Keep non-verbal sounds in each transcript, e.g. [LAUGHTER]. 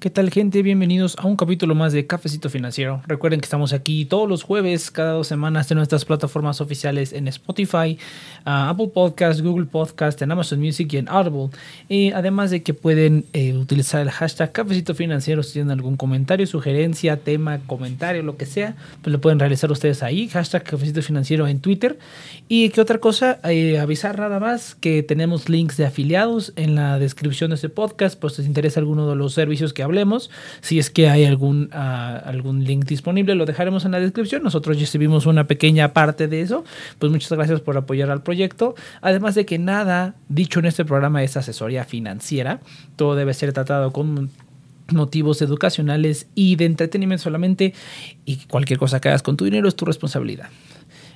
¿Qué tal gente? Bienvenidos a un capítulo más de Cafecito Financiero. Recuerden que estamos aquí todos los jueves, cada dos semanas en nuestras plataformas oficiales en Spotify, Apple Podcast, Google Podcast, en Amazon Music y en Audible. Y además de que pueden eh, utilizar el hashtag Cafecito Financiero si tienen algún comentario, sugerencia, tema, comentario, lo que sea, pues lo pueden realizar ustedes ahí. Hashtag Cafecito Financiero en Twitter. Y qué otra cosa, eh, avisar nada más que tenemos links de afiliados en la descripción de este podcast, pues si les interesa alguno de los servicios que Si es que hay algún, uh, algún link disponible, lo dejaremos en la descripción. Nosotros ya recibimos una pequeña parte de eso. Pues muchas gracias por apoyar al proyecto. Además de que nada dicho en este programa es asesoría financiera. Todo debe ser tratado con motivos educacionales y de entretenimiento solamente. Y cualquier cosa que hagas con tu dinero es tu responsabilidad.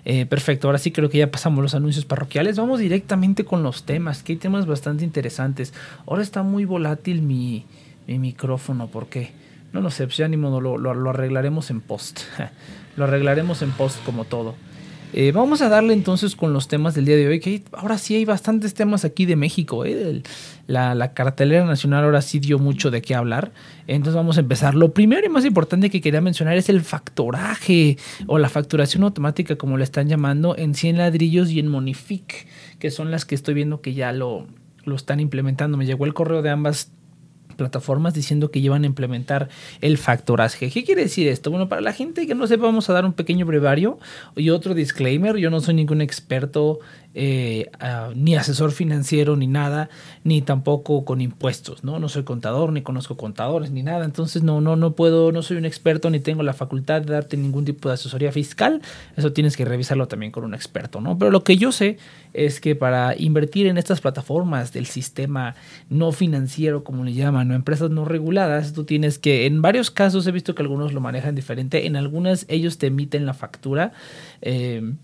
Eh, perfecto, ahora sí creo que ya pasamos los anuncios parroquiales. Vamos directamente con los temas, que hay temas bastante interesantes. Ahora está muy volátil mi, mi micrófono, ¿por qué? No lo sé, pues ya ni modo, lo, lo, arreglaremos en post. [LAUGHS] lo arreglaremos en post como todo. Eh, vamos a darle entonces con los temas del día de hoy, que ahora sí hay bastantes temas aquí de México. ¿eh? la, la, cartelera nacional ahora sí dio mucho de qué hablar. Entonces vamos a empezar. Lo primero y más importante que quería mencionar es el factoraje o la facturación automática, como le están llamando, en 100 ladrillos y en Monific, que son las que estoy viendo que ya lo, lo están implementando. Me llegó el correo de ambas plataformas diciendo que llevan a implementar el factoraje. ¿Qué quiere decir esto? Bueno, para la gente que no sepa, vamos a dar un pequeño brevario y otro disclaimer. Yo no soy ningún experto eh, ni asesor financiero ni nada, ni tampoco con impuestos, ¿no? No soy contador, ni conozco contadores, ni nada. Entonces no, no, no puedo, no soy un experto, ni tengo la facultad de darte ningún tipo de asesoría fiscal. Eso tienes que revisarlo también con un experto, ¿no? Pero lo que yo sé es que para invertir en estas plataformas del sistema no financiero, como le llaman, o empresas no reguladas, tú tienes que, en varios casos he visto que algunos lo manejan diferente, en algunas ellos te emiten la factura. Eh,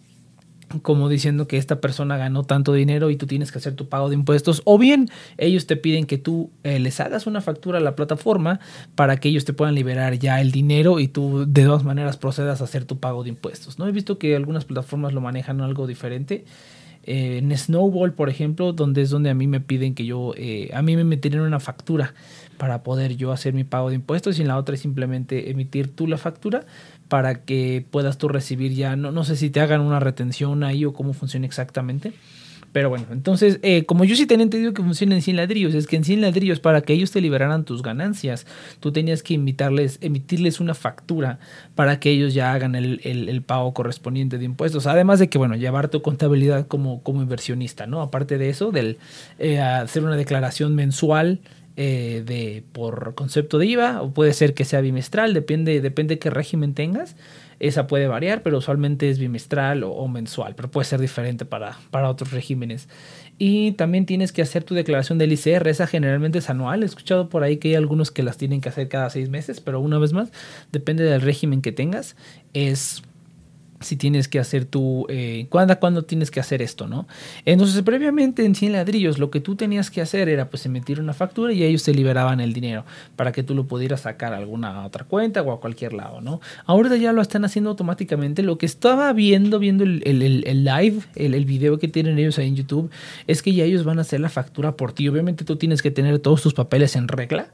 como diciendo que esta persona ganó tanto dinero y tú tienes que hacer tu pago de impuestos, o bien ellos te piden que tú eh, les hagas una factura a la plataforma para que ellos te puedan liberar ya el dinero y tú de dos maneras procedas a hacer tu pago de impuestos. ¿no? He visto que algunas plataformas lo manejan algo diferente. Eh, en Snowball, por ejemplo, donde es donde a mí me piden que yo, eh, a mí me meten una factura para poder yo hacer mi pago de impuestos y en la otra es simplemente emitir tú la factura para que puedas tú recibir ya, no, no sé si te hagan una retención ahí o cómo funciona exactamente. Pero bueno, entonces, eh, como yo sí tenía entendido que funciona en 100 ladrillos, es que en 100 ladrillos, para que ellos te liberaran tus ganancias, tú tenías que invitarles, emitirles una factura para que ellos ya hagan el, el, pago correspondiente de impuestos. Además de que, bueno, llevar tu contabilidad como, como inversionista, ¿no? Aparte de eso, del eh, hacer una declaración mensual eh, de, por concepto de IVA, o puede ser que sea bimestral, depende, depende qué régimen tengas. Esa puede variar, pero usualmente es bimestral o, mensual, pero puede ser diferente para, para otros regímenes. Y también tienes que hacer tu declaración del ICR, esa generalmente es anual. He escuchado por ahí que hay algunos que las tienen que hacer cada seis meses, pero una vez más, depende del régimen que tengas. Es si tienes que hacer tu, eh, ¿cuándo, ¿cuándo, tienes que hacer esto, no? Entonces, previamente en 100 ladrillos, lo que tú tenías que hacer era pues emitir una factura y ellos te liberaban el dinero para que tú lo pudieras sacar a alguna otra cuenta o a cualquier lado, ¿no? Ahora ya lo están haciendo automáticamente. Lo que estaba viendo, viendo el, el, el live, el, el, video que tienen ellos ahí en YouTube, es que ya ellos van a hacer la factura por ti. Obviamente tú tienes que tener todos tus papeles en regla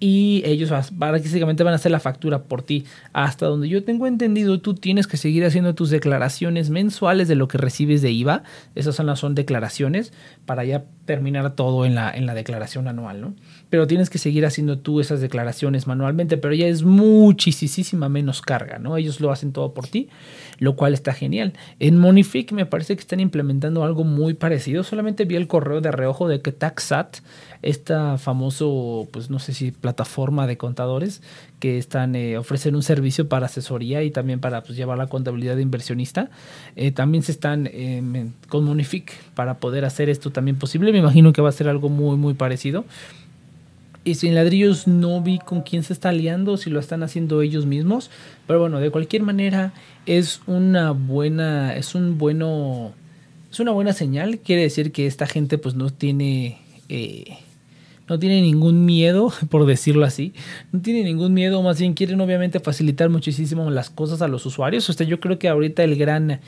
y ellos básicamente van a hacer la factura por ti. Hasta donde yo tengo entendido, tú tienes que seguir haciendo tus declaraciones mensuales de lo que recibes de IVA. Esas son las son declaraciones para ya terminar todo en la, en la declaración anual, ¿no? Pero tienes que seguir haciendo tú esas declaraciones manualmente, pero ya es muchísima menos carga, ¿no? Ellos lo hacen todo por ti, lo cual está genial. En Monific me parece que están implementando algo muy parecido. Solamente vi el correo de reojo de que TaxSat esta famoso, pues no sé si plataforma de contadores que están eh, ofrecen un servicio para asesoría y también para pues, llevar la contabilidad de inversionista. Eh, también se están eh, con Monific para poder hacer esto también posible. Me imagino que va a ser algo muy, muy parecido. Sin ladrillos no vi con quién se está aliando, si lo están haciendo ellos mismos. Pero bueno, de cualquier manera es una buena, es un bueno, es una buena señal. Quiere decir que esta gente pues no tiene no tiene ningún miedo, [LAUGHS] por decirlo así, no tiene ningún miedo, más bien quieren obviamente facilitar muchísimo las cosas a los usuarios. O sea, yo creo que ahorita el gran,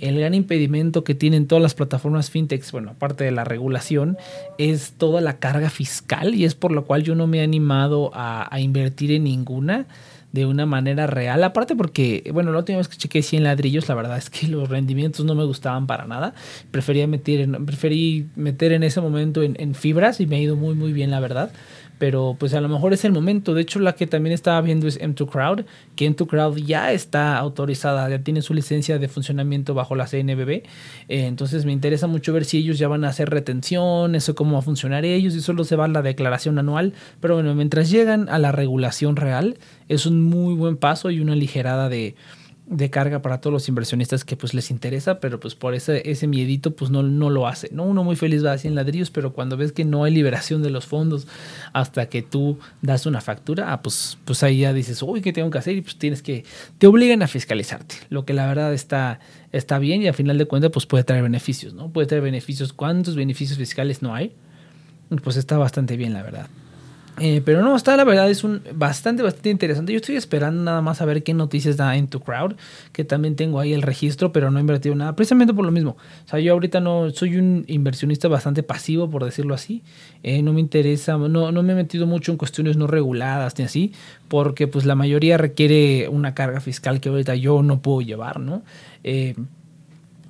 el gran impedimento que tienen todas las plataformas fintechs, bueno, aparte de la regulación, es toda la carga fiscal y es por lo cual yo no me he animado a, invertir en ninguna de una manera real. Aparte porque, bueno, la última vez que chequeé 100 ladrillos, la verdad es que los rendimientos no me gustaban para nada. Prefería meter en, preferí meter en ese momento en, en fibras y me ha ido muy, muy bien, la verdad pero pues a lo mejor es el momento. De hecho, la que también estaba viendo es M2 Crowd, que M2 Crowd ya está autorizada, ya tiene su licencia de funcionamiento bajo la CNBB. Eh, entonces me interesa mucho ver si ellos ya van a hacer retención, eso cómo va a funcionar ellos, y solo se va la declaración anual. Pero bueno, mientras llegan a la regulación real, es un muy buen paso y una ligerada de, de carga para todos los inversionistas que pues les interesa, pero pues por ese, ese miedito pues no, no lo hace. ¿no? Uno muy feliz va a en ladrillos, pero cuando ves que no hay liberación de los fondos hasta que tú das una factura, ah, pues, pues ahí ya dices, uy, ¿qué tengo que hacer? Y pues tienes que, te obligan a fiscalizarte, lo que la verdad está, está bien y al final de cuentas pues puede traer beneficios, ¿no? Puede traer beneficios. ¿Cuántos beneficios fiscales no hay? Pues está bastante bien, la verdad. Eh, pero no, está la verdad, es un bastante, bastante interesante. Yo estoy esperando nada más a ver qué noticias da en tu crowd, que también tengo ahí el registro, pero no he invertido nada, precisamente por lo mismo. O sea, yo ahorita no soy un inversionista bastante pasivo, por decirlo así. Eh, no me interesa, no, no me he metido mucho en cuestiones no reguladas ni así, porque pues la mayoría requiere una carga fiscal que ahorita yo no puedo llevar, ¿no? Eh,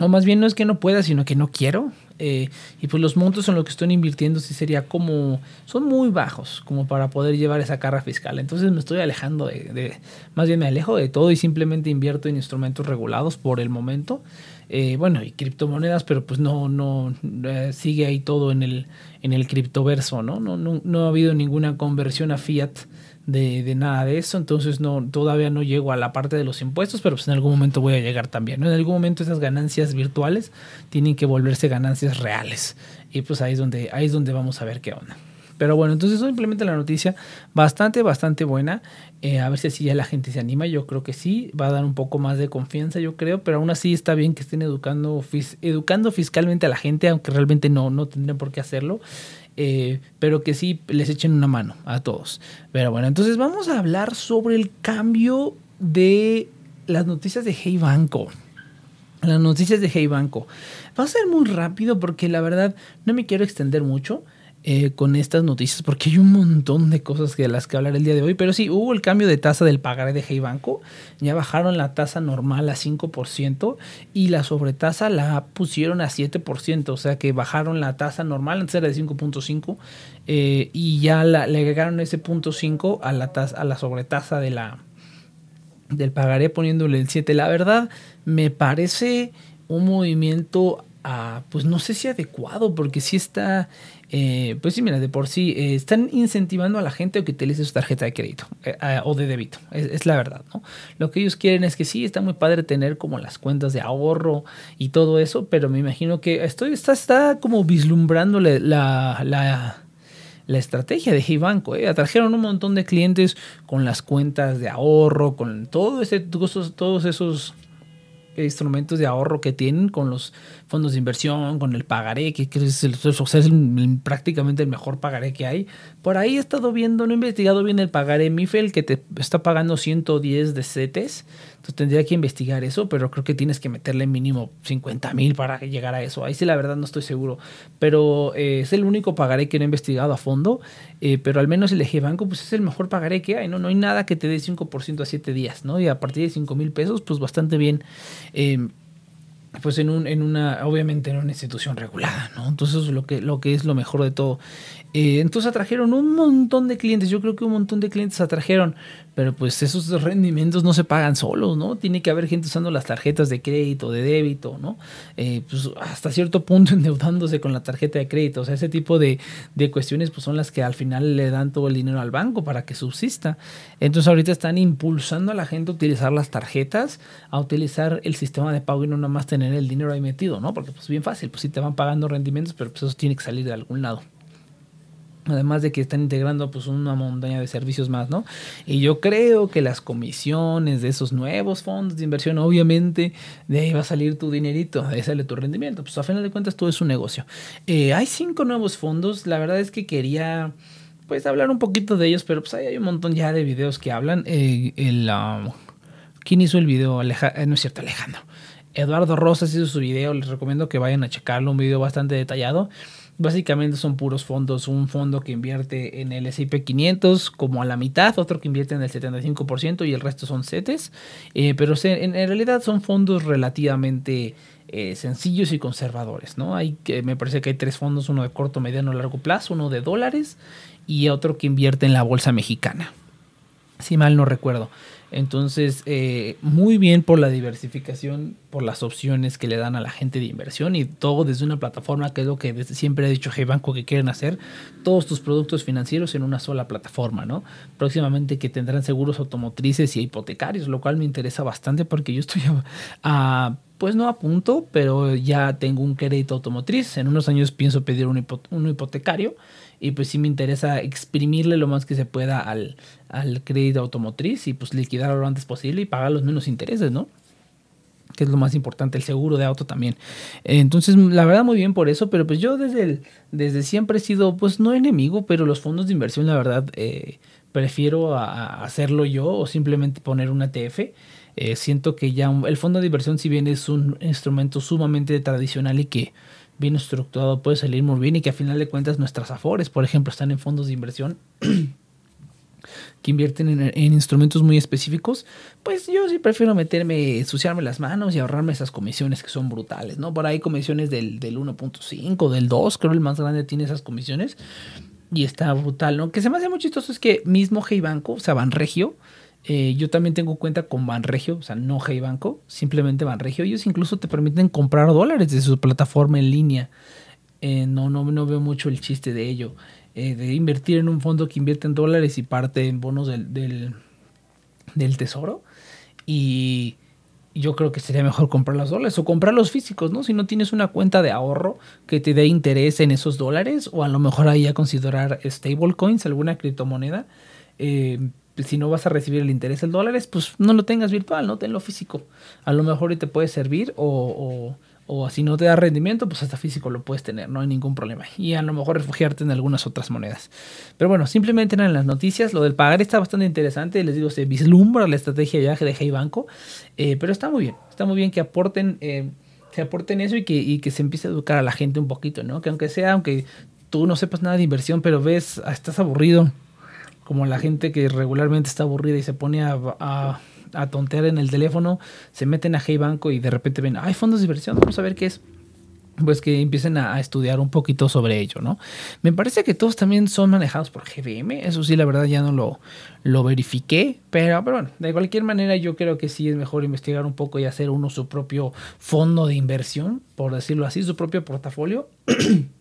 o más bien no es que no pueda, sino que no quiero. Eh, y pues los montos en lo que estoy invirtiendo sí sería como, son muy bajos como para poder llevar esa carga fiscal. Entonces me estoy alejando de, más bien me alejo de todo y simplemente invierto en instrumentos regulados por el momento. Eh, bueno, y criptomonedas, pero pues no, no, eh, sigue ahí todo en el, en el criptoverso, ¿no? No, ¿no? no ha habido ninguna conversión a fiat de, nada de eso, entonces no, todavía no llego a la parte de los impuestos, pero pues en algún momento voy a llegar también. En algún momento esas ganancias virtuales tienen que volverse ganancias reales y pues ahí es donde, ahí es donde vamos a ver qué onda. Pero bueno, entonces simplemente la noticia bastante, bastante buena. Eh, a ver si así ya la gente se anima. Yo creo que sí, va a dar un poco más de confianza, yo creo. Pero aún así está bien que estén educando, educando fiscalmente a la gente, aunque realmente no, no tendrían por qué hacerlo. Eh, pero que sí les echen una mano a todos. Pero bueno, entonces vamos a hablar sobre el cambio de las noticias de Hey Banco. Las noticias de Hey Banco. Va a ser muy rápido porque la verdad no me quiero extender mucho. Eh, con estas noticias porque hay un montón de cosas de las que hablar el día de hoy. Pero sí, hubo el cambio de tasa del pagaré de Hey Banco. Ya bajaron la tasa normal a 5% y la sobretasa la pusieron a 7%. O sea que bajaron la tasa normal, antes era de 5.5 eh, y ya le agregaron ese punto 5 a la, tasa, a la sobretasa de la, del pagaré poniéndole el 7. La verdad, me parece un movimiento, ah, pues no sé si adecuado, porque sí está eh, pues sí, mira, de por sí eh, están incentivando a la gente a que utilice su tarjeta de crédito eh, o de débito. Es, la verdad, ¿no? Lo que ellos quieren es que sí, está muy padre tener como las cuentas de ahorro y todo eso, pero me imagino que estoy, está, como vislumbrándole la, la, la estrategia de Hey Banco. Atrajeron un montón de clientes con las cuentas de ahorro, con todo ese, todos esos instrumentos de ahorro que tienen con los fondos de inversión, con el pagaré, que, es, el, prácticamente el mejor pagaré que hay. Por ahí he estado viendo, no he investigado bien el pagaré Mifel, que te está pagando 110 de CETES. Entonces tendría que investigar eso, pero creo que tienes que meterle mínimo 50 mil para llegar a eso. Ahí sí la verdad no estoy seguro. Pero eh, es el único pagaré que no he investigado a fondo. Eh, pero al menos el de Banco pues es el mejor pagaré que hay. ¿no? no hay nada que te dé 5% a 7 días. ¿no? Y a partir de 5 mil pesos, pues bastante bien. Eh, pues en, un, en una, obviamente en una institución regulada, ¿no? Entonces lo que, lo que es lo mejor de todo. Eh, entonces atrajeron un montón de clientes, yo creo que un montón de clientes atrajeron, pero pues esos rendimientos no se pagan solos, ¿no? Tiene que haber gente usando las tarjetas de crédito, de débito, ¿no? Eh, pues hasta cierto punto [LAUGHS] endeudándose con la tarjeta de crédito, o sea, ese tipo de, de cuestiones pues son las que al final le dan todo el dinero al banco para que subsista. Entonces ahorita están impulsando a la gente a utilizar las tarjetas, a utilizar el sistema de pago y no nada más tener el dinero ahí metido, ¿no? Porque pues bien fácil, pues sí te van pagando rendimientos, pero pues eso tiene que salir de algún lado. Además de que están integrando pues una montaña de servicios más, ¿no? Y yo creo que las comisiones de esos nuevos fondos de inversión, obviamente, de ahí va a salir tu dinerito, de ahí sale tu rendimiento. Pues a final de cuentas todo es un negocio. Eh, hay cinco nuevos fondos. La verdad es que quería pues hablar un poquito de ellos, pero pues hay un montón ya de videos que hablan. Eh, el, um, ¿Quién hizo el video? Eh, no es cierto, Alejandro. Eduardo Rosas hizo su video, les recomiendo que vayan a checarlo, un video bastante detallado. Básicamente son puros fondos, un fondo que invierte en el S&P 500 como a la mitad, otro que invierte en el 75% y el resto son CETES, eh, pero en, realidad son fondos relativamente eh, sencillos y conservadores, ¿no? Hay, me parece que hay tres fondos, uno de corto, mediano, largo plazo, uno de dólares y otro que invierte en la bolsa mexicana, si mal no recuerdo. Entonces, eh, muy bien por la diversificación, por las opciones que le dan a la gente de inversión y todo desde una plataforma, que es lo que siempre ha dicho G-Banco que quieren hacer, todos tus productos financieros en una sola plataforma, ¿no? Próximamente que tendrán seguros automotrices y hipotecarios, lo cual me interesa bastante porque yo estoy [LAUGHS] a, pues no a punto, pero ya tengo un crédito automotriz. En unos años pienso pedir un hipotecario y pues sí me interesa exprimirle lo más que se pueda al, al crédito automotriz y pues liquidarlo lo antes posible y pagar los menos intereses, ¿no? que es lo más importante, el seguro de auto también. Entonces, la verdad, muy bien por eso, pero pues yo desde, desde siempre he sido, pues no enemigo, pero los fondos de inversión, la verdad, eh, prefiero hacerlo yo o simplemente poner un ETF. Eh, siento que ya el fondo de inversión, si bien es un instrumento sumamente tradicional y que bien estructurado puede salir muy bien y que a final de cuentas nuestras afores, por ejemplo, están en fondos de inversión [CLEARS THROAT] que invierten en, instrumentos muy específicos, pues yo sí prefiero meterme, ensuciarme las manos y ahorrarme esas comisiones que son brutales, ¿no? Por ahí comisiones del, del 1.5, del 2, creo el más grande tiene esas comisiones y está brutal, ¿no? Que se me hace muy chistoso es que mismo Hey Banco, o sea, Banregio, eh, yo también tengo cuenta con Banregio, o sea, no Hey Banco, simplemente Banregio. Ellos incluso te permiten comprar dólares de su plataforma en línea. Eh, no, no, no veo mucho el chiste de ello. Eh, de invertir en un fondo que invierte en dólares y parte en bonos del, del, tesoro. Y yo creo que sería mejor comprar los dólares o comprar los físicos, ¿no? Si no tienes una cuenta de ahorro que te dé interés en esos dólares, o a lo mejor ahí a considerar stablecoins, alguna criptomoneda. Eh, si no vas a recibir el interés en dólares, pues no lo tengas virtual, no tenlo físico. A lo mejor te puede servir o, o, o si no te da rendimiento, pues hasta físico lo puedes tener, no hay ningún problema. Y a lo mejor refugiarte en algunas otras monedas. Pero bueno, simplemente en las noticias, lo del pagar está bastante interesante, les digo, se vislumbra la estrategia de viaje de Hey Banco, eh, pero está muy bien, está muy bien que aporten... Eh, que aporten eso y que, y que se empiece a educar a la gente un poquito, ¿no? Que aunque sea, aunque tú no sepas nada de inversión, pero ves, ah, estás aburrido, como la gente que regularmente está aburrida y se pone a, a, tontear en el teléfono, se meten a Hey Banco y de repente ven, hay fondos de inversión, vamos a ver qué es pues que empiecen a, estudiar un poquito sobre ello, ¿no? Me parece que todos también son manejados por GBM, eso sí, la verdad ya no lo, lo verifiqué, pero, pero, bueno, de cualquier manera yo creo que sí es mejor investigar un poco y hacer uno su propio fondo de inversión, por decirlo así, su propio portafolio. [CLEARS THROAT]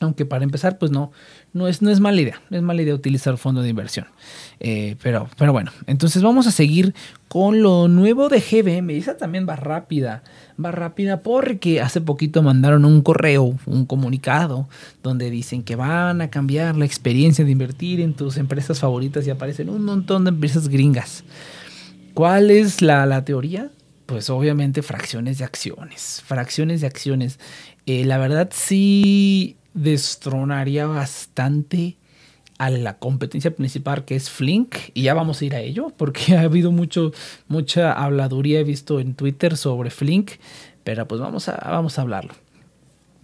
Aunque para empezar, pues no, no es, no es mala idea, no es mala idea utilizar fondo de inversión. Eh, pero, pero bueno, entonces vamos a seguir con lo nuevo de GBM. Esa también va rápida, va rápida porque hace poquito mandaron un correo, un comunicado, donde dicen que van a cambiar la experiencia de invertir en tus empresas favoritas y aparecen un montón de empresas gringas. ¿Cuál es la, la teoría? Pues obviamente fracciones de acciones, fracciones de acciones. Eh, la verdad sí destronaría bastante a la competencia principal que es Flink y ya vamos a ir a ello porque [LAUGHS] ha habido mucho mucha habladuría he visto en Twitter sobre Flink pero pues vamos a vamos a hablarlo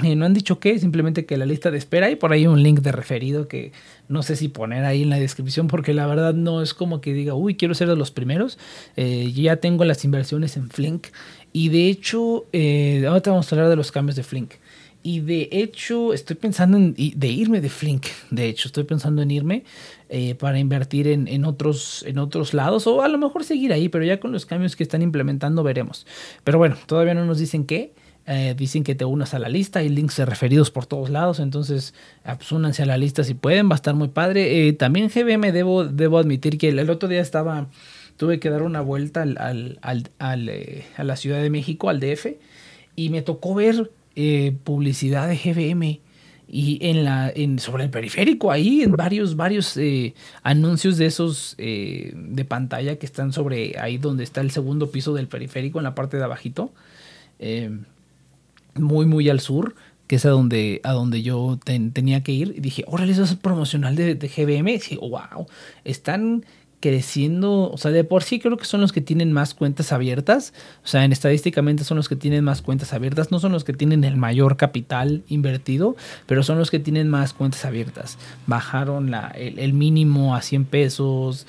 eh, no han dicho qué, simplemente que la lista de espera y por ahí un link de referido que no sé si poner ahí en la descripción porque la verdad no es como que diga, uy, quiero ser de los primeros. Eh, ya tengo las inversiones en Flink y de hecho, eh, ahora vamos a hablar de los cambios de Flink. Y de hecho, estoy pensando en de irme de Flink. De hecho, estoy pensando en irme eh, para invertir en, otros, en otros lados o a lo mejor seguir ahí, pero ya con los cambios que están implementando veremos. Pero bueno, todavía no nos dicen qué. Eh, dicen que te unas a la lista, hay links referidos por todos lados, entonces ah, pues, únanse a la lista si pueden, va a estar muy padre. Eh, también GBM debo, debo admitir que el, otro día estaba, tuve que dar una vuelta al, a la Ciudad de México, al DF, y me tocó ver eh, publicidad de GBM y en la en, sobre el periférico ahí en varios varios eh, anuncios de esos eh, de pantalla que están sobre ahí donde está el segundo piso del periférico en la parte de abajito muy muy al sur que es a donde, a donde yo tenía que ir. Y dije, órale, eso es promocional de, de GBM. Y dije, wow, están creciendo, o sea, de por sí creo que son los que tienen más cuentas abiertas, o sea, en estadísticamente son los que tienen más cuentas abiertas, no son los que tienen el mayor capital invertido, pero son los que tienen más cuentas abiertas. Bajaron la, el, mínimo a 100 pesos,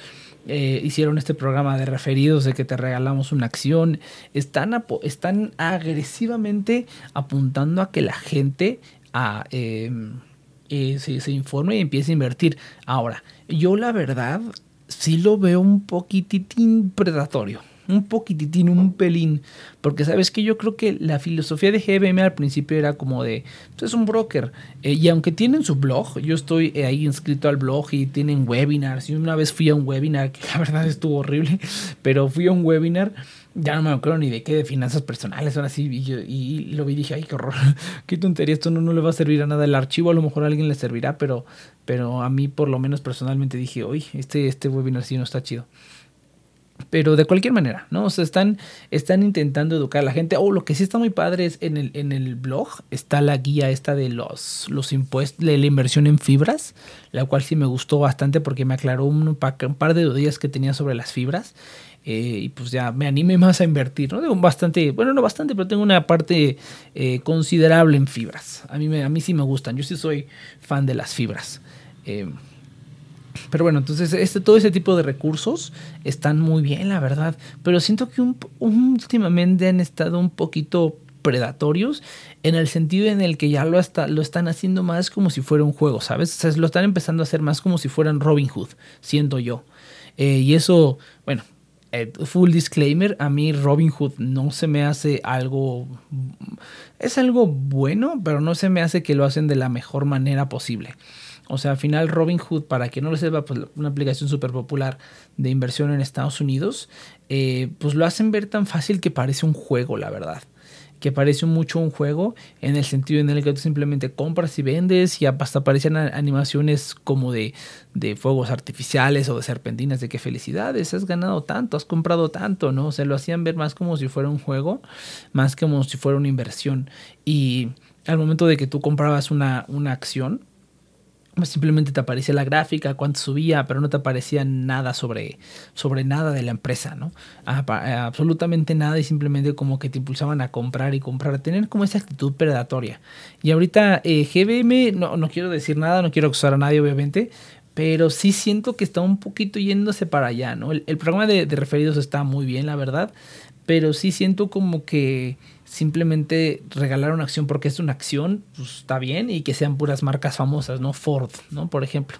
eh, hicieron este programa de referidos de que te regalamos una acción, están, están agresivamente apuntando a que la gente a, em, eh, se, se informe y empiece a invertir. Ahora, yo la verdad sí lo veo un poquititín predatorio. Un poquititín, un pelín. Porque sabes que yo creo que la filosofía de GBM al principio era como de, pues es un broker. Eh, y aunque tienen su blog, yo estoy eh, ahí inscrito al blog y tienen webinars. Y una vez fui a un webinar, que la verdad estuvo horrible, pero fui a un webinar ya no me acuerdo ni de qué, de finanzas personales, ahora sí, y, y, lo vi y dije, ay, qué horror, [LAUGHS] qué tontería, esto no, no, le va a servir a nada. El archivo a lo mejor a alguien le servirá, pero, pero a mí por lo menos personalmente dije, oye, este, este webinar sí no está chido. Pero de cualquier manera, ¿no? O sea, están, están intentando educar a la gente. Oh, lo que sí está muy padre es en el, en el blog está la guía esta de los, los impuestos, de la inversión en fibras, la cual sí me gustó bastante porque me aclaró un, un par de dudas que tenía sobre las fibras. Eh, y pues ya me animé más a invertir, ¿no? Tengo bastante, bueno, no bastante, pero tengo una parte eh, considerable en fibras. A mí, me, a mí sí me gustan, yo sí soy fan de las fibras. Eh, pero bueno, entonces este, todo ese tipo de recursos están muy bien, la verdad. Pero siento que últimamente han estado un poquito predatorios en el sentido en el que ya lo, hasta, lo están haciendo más como si fuera un juego, ¿sabes? O sea, lo están empezando a hacer más como si fueran Robin Hood, siento yo. y eso, bueno, eh, full disclaimer, a mí Robin Hood no se me hace algo... Es algo bueno, pero no se me hace que lo hacen de la mejor manera posible. O sea, al final Robin Hood, para que no lo sepa, pues una aplicación súper popular de inversión en Estados Unidos, eh, pues lo hacen ver tan fácil que parece un juego, la verdad que parece mucho un juego en el sentido en el que tú simplemente compras y vendes y hasta aparecen animaciones como de, de fuegos artificiales o de serpentinas de qué felicidades, has ganado tanto, has comprado tanto, ¿no? O sea, lo hacían ver más como si fuera un juego, más como si fuera una inversión. Y al momento de que tú comprabas una, una acción, simplemente te aparecía la gráfica, cuánto subía, pero no te aparecía nada sobre, sobre nada de la empresa, ¿no? absolutamente nada y simplemente como que te impulsaban a comprar y comprar, a tener como esa actitud predatoria. Y ahorita eh, GBM, no, no quiero decir nada, no quiero acusar a nadie obviamente, pero sí siento que está un poquito yéndose para allá, ¿no? El, programa de, de referidos está muy bien, la verdad, pero sí siento como que simplemente regalar una acción porque es una acción, pues está bien, y que sean puras marcas famosas, ¿no? Ford, ¿no? Por ejemplo.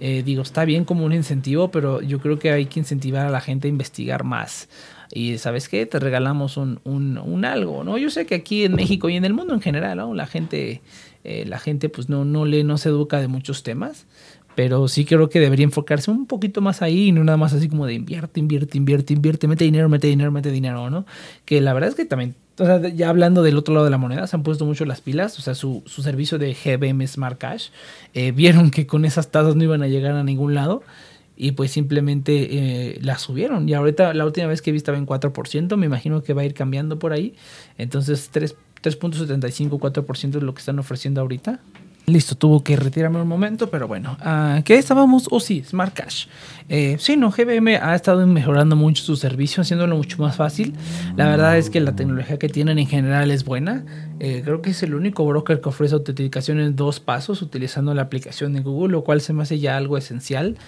Eh, digo, está bien como un incentivo, pero yo creo que hay que incentivar a la gente a investigar más. Y sabes qué, te regalamos un, un, un algo, ¿no? Yo sé que aquí en México y en el mundo en general, ¿no? La gente, eh, la gente pues no, no no se educa de muchos temas, pero sí creo que debería enfocarse un poquito más ahí y no nada más así como de invierte, invierte, invierte, invierte, mete dinero, mete dinero, mete dinero, ¿no? Que la verdad es que también, o sea, ya hablando del otro lado de la moneda, se han puesto mucho las pilas, o sea, su, su servicio de GBM Smart Cash, eh, vieron que con esas tasas no iban a llegar a ningún lado y pues simplemente eh, la subieron. Y ahorita la última vez que vi estaba en 4%, me imagino que va a ir cambiando por ahí. Entonces 3.75, 4% es lo que están ofreciendo ahorita. Listo, tuvo que retirarme un momento, pero bueno, uh, ¿qué estábamos? Oh, sí, Smart Cash. Eh, sí, no, GBM ha estado mejorando mucho su servicio, haciéndolo mucho más fácil. La verdad es que la tecnología que tienen en general es buena. Eh, creo que es el único broker que ofrece autenticación en dos pasos utilizando la aplicación de Google, lo cual se me hace ya algo esencial,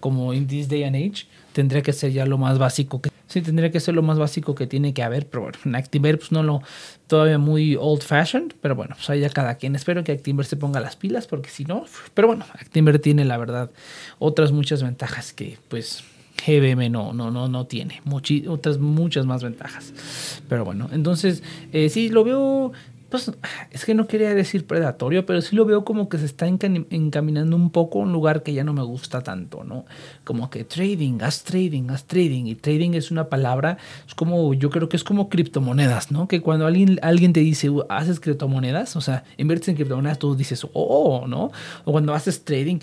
como in this day and age. Tendría que ser ya lo más básico que Sí, tendría que ser lo más básico que tiene que haber, pero bueno, en Activer pues no lo, todavía muy old fashioned, pero bueno, pues ahí ya cada quien. Espero que Activer se ponga las pilas, porque si no, pero bueno, Activer tiene la verdad otras muchas ventajas que pues GBM no, no, no, no tiene. otras muchas más ventajas. Pero bueno, entonces eh, sí, lo veo pues es que no quería decir predatorio, pero sí lo veo como que se está encaminando un poco a un lugar que ya no me gusta tanto, ¿no? Como que trading, haz trading, haz trading. Y trading es una palabra, es como, yo creo que es como criptomonedas, ¿no? Que cuando alguien, alguien te dice, haces criptomonedas, o sea, inviertes en criptomonedas, tú dices, oh, ¿no? O cuando haces trading,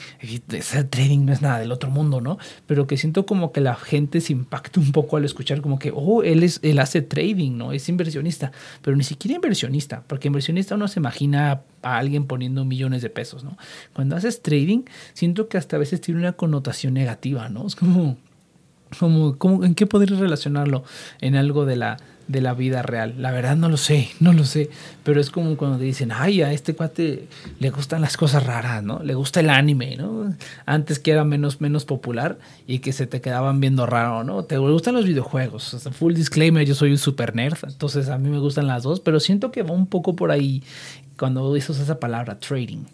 hacer trading no es nada del otro mundo, ¿no? Pero que siento como que la gente se impacta un poco al escuchar como que, oh, él, es, él hace trading, ¿no? Es inversionista, pero ni siquiera inversionista, porque inversionista uno se imagina a alguien poniendo millones de pesos, ¿no? Cuando haces trading, siento que hasta a veces tiene una connotación negativa, ¿no? Es como, como, ¿en qué podría relacionarlo? En algo de la, de la vida real. La verdad no lo sé, no lo sé. Pero es como cuando te dicen, ay, a este cuate le gustan las cosas raras, ¿no? Le gusta el anime, ¿no? Antes que era menos, menos popular y que se te quedaban viendo raro, ¿no? Te gustan los videojuegos. full disclaimer, yo soy un super nerd, entonces a mí me gustan las dos, pero siento que va un poco por ahí cuando dices esa palabra, trading.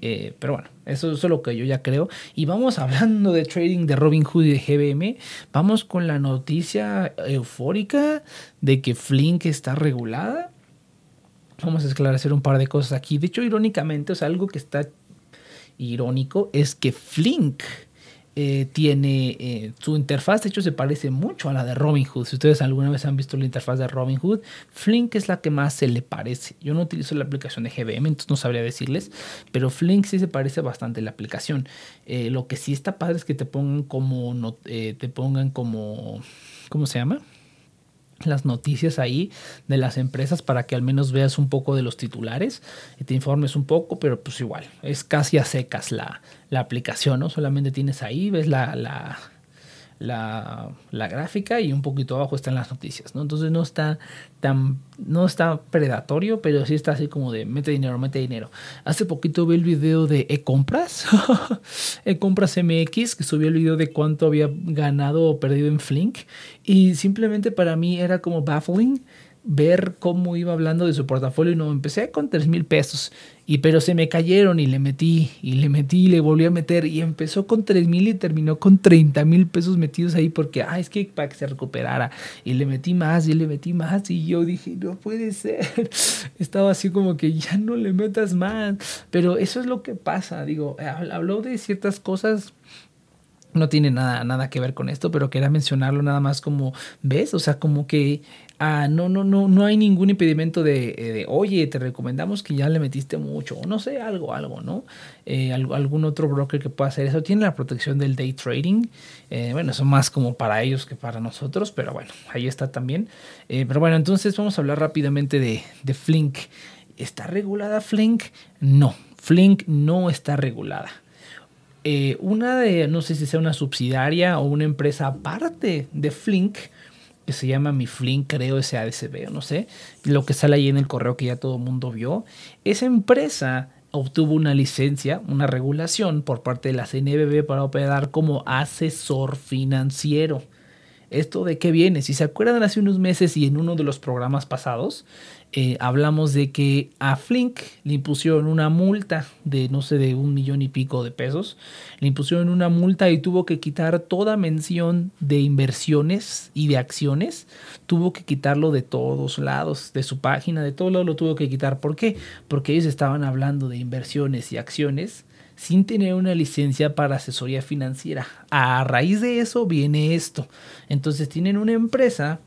Eh, pero bueno, eso, es lo que yo ya creo. Y vamos [LAUGHS] hablando de trading de Robinhood y de GBM. Vamos con la noticia eufórica de que Flink está regulada. Vamos a esclarecer un par de cosas aquí. De hecho, irónicamente, o sea, algo que está irónico es que Flink eh, tiene eh, su interfaz, de hecho se parece mucho a la de Robinhood. Si ustedes alguna vez han visto la interfaz de Robinhood, Flink es la que más se le parece. Yo no utilizo la aplicación de GBM, entonces no sabría decirles, pero Flink sí se parece bastante a la aplicación. Eh, lo que sí está padre es que te pongan como, no, te pongan como, ¿cómo se llama? Las noticias ahí de las empresas para que al menos veas un poco de los titulares y te informes un poco, pero pues igual, es casi a secas la, la aplicación, ¿no? Solamente tienes ahí, ves la, la, la, la, gráfica y un poquito abajo están las noticias, ¿no? Entonces no está tan, no está predatorio, pero sí está así como de mete dinero, mete dinero. Hace poquito vi el video de e-compras, [LAUGHS] e-compras MX, que subió el video de cuánto había ganado o perdido en Flink y simplemente para mí era como baffling ver cómo iba hablando de su portafolio y no empecé con 3 mil pesos. Y pero se me cayeron y le metí y le metí y le volví a meter. Y empezó con 3 mil y terminó con 30 mil pesos metidos ahí porque ah es que para que se recuperara y le metí más y le metí más. Y yo dije no puede ser [LAUGHS] estaba así como que ya no le metas más pero eso es lo que pasa digo habló de ciertas cosas. No tiene nada, nada que ver con esto, pero quería mencionarlo nada más como, ¿ves? O sea, como que ah, no, no, no, no hay ningún impedimento de, eh, de, oye, te recomendamos que ya le metiste mucho, o no sé, algo, algo, ¿no? Eh, algún otro broker que pueda hacer eso. Tiene la protección del day trading. Eh, bueno, eso más como para ellos que para nosotros, pero bueno, ahí está también. pero bueno, entonces vamos a hablar rápidamente de, de Flink. ¿Está regulada Flink? No, Flink no está regulada. una de, no sé si sea una subsidiaria o una empresa aparte de Flink, que se llama Mi Flink, creo, SADCB, no sé, lo que sale ahí en el correo que ya todo el mundo vio. Esa empresa obtuvo una licencia, una regulación por parte de la CNBB para operar como asesor financiero. ¿Esto de qué viene? Si se acuerdan hace unos meses y en uno de los programas pasados, eh, hablamos de que a Flink le impusieron una multa de no sé, de un millón y pico de pesos. Le impusieron una multa y tuvo que quitar toda mención de inversiones y de acciones. Tuvo que quitarlo de todos lados, de su página, de todo lado lo tuvo que quitar. ¿Por qué? Porque ellos estaban hablando de inversiones y acciones sin tener una licencia para asesoría financiera. A raíz de eso viene esto. Entonces tienen una empresa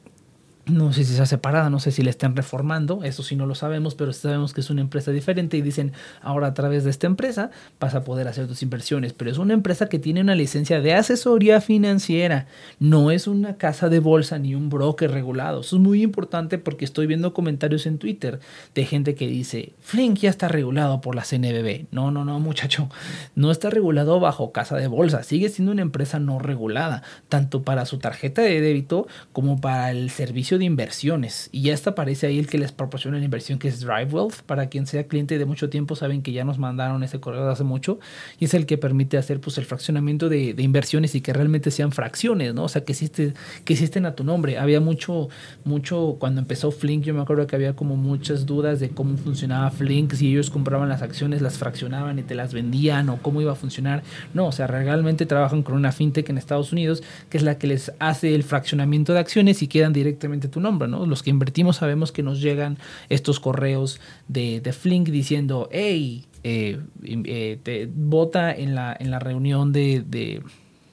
no sé si sea separada, no sé si la estén reformando, eso sí no lo sabemos, pero sabemos que es una empresa diferente y dicen, ahora a través de esta empresa vas a poder hacer tus inversiones, pero es una empresa que tiene una licencia de asesoría financiera, no es una casa de bolsa ni un broker regulado. Eso es muy importante porque estoy viendo comentarios en Twitter de gente que dice, Flink ya está regulado por la CNBB. No, no, no, muchacho, no está regulado bajo casa de bolsa, sigue siendo una empresa no regulada, tanto para su tarjeta de débito como para el servicio de inversiones. Y ya está aparece ahí el que les proporciona la inversión, que es DriveWealth. Para quien sea cliente de mucho tiempo, saben que ya nos mandaron ese correo hace mucho. Y es el que permite hacer pues, el fraccionamiento de, inversiones y que realmente sean fracciones, ¿no? O sea, que, existe, que existen a tu nombre. Había mucho, mucho, cuando empezó Flink, yo me acuerdo que había como muchas dudas de cómo funcionaba Flink, si ellos compraban las acciones, las fraccionaban y te las vendían o cómo iba a funcionar. No, o sea, realmente trabajan con una fintech en Estados Unidos, que es la que les hace el fraccionamiento de acciones y quedan directamente tu nombre, ¿no? Los que invertimos sabemos que nos llegan estos correos de, de Flink diciendo, hey, eh, eh, vota en la, en la reunión de, de,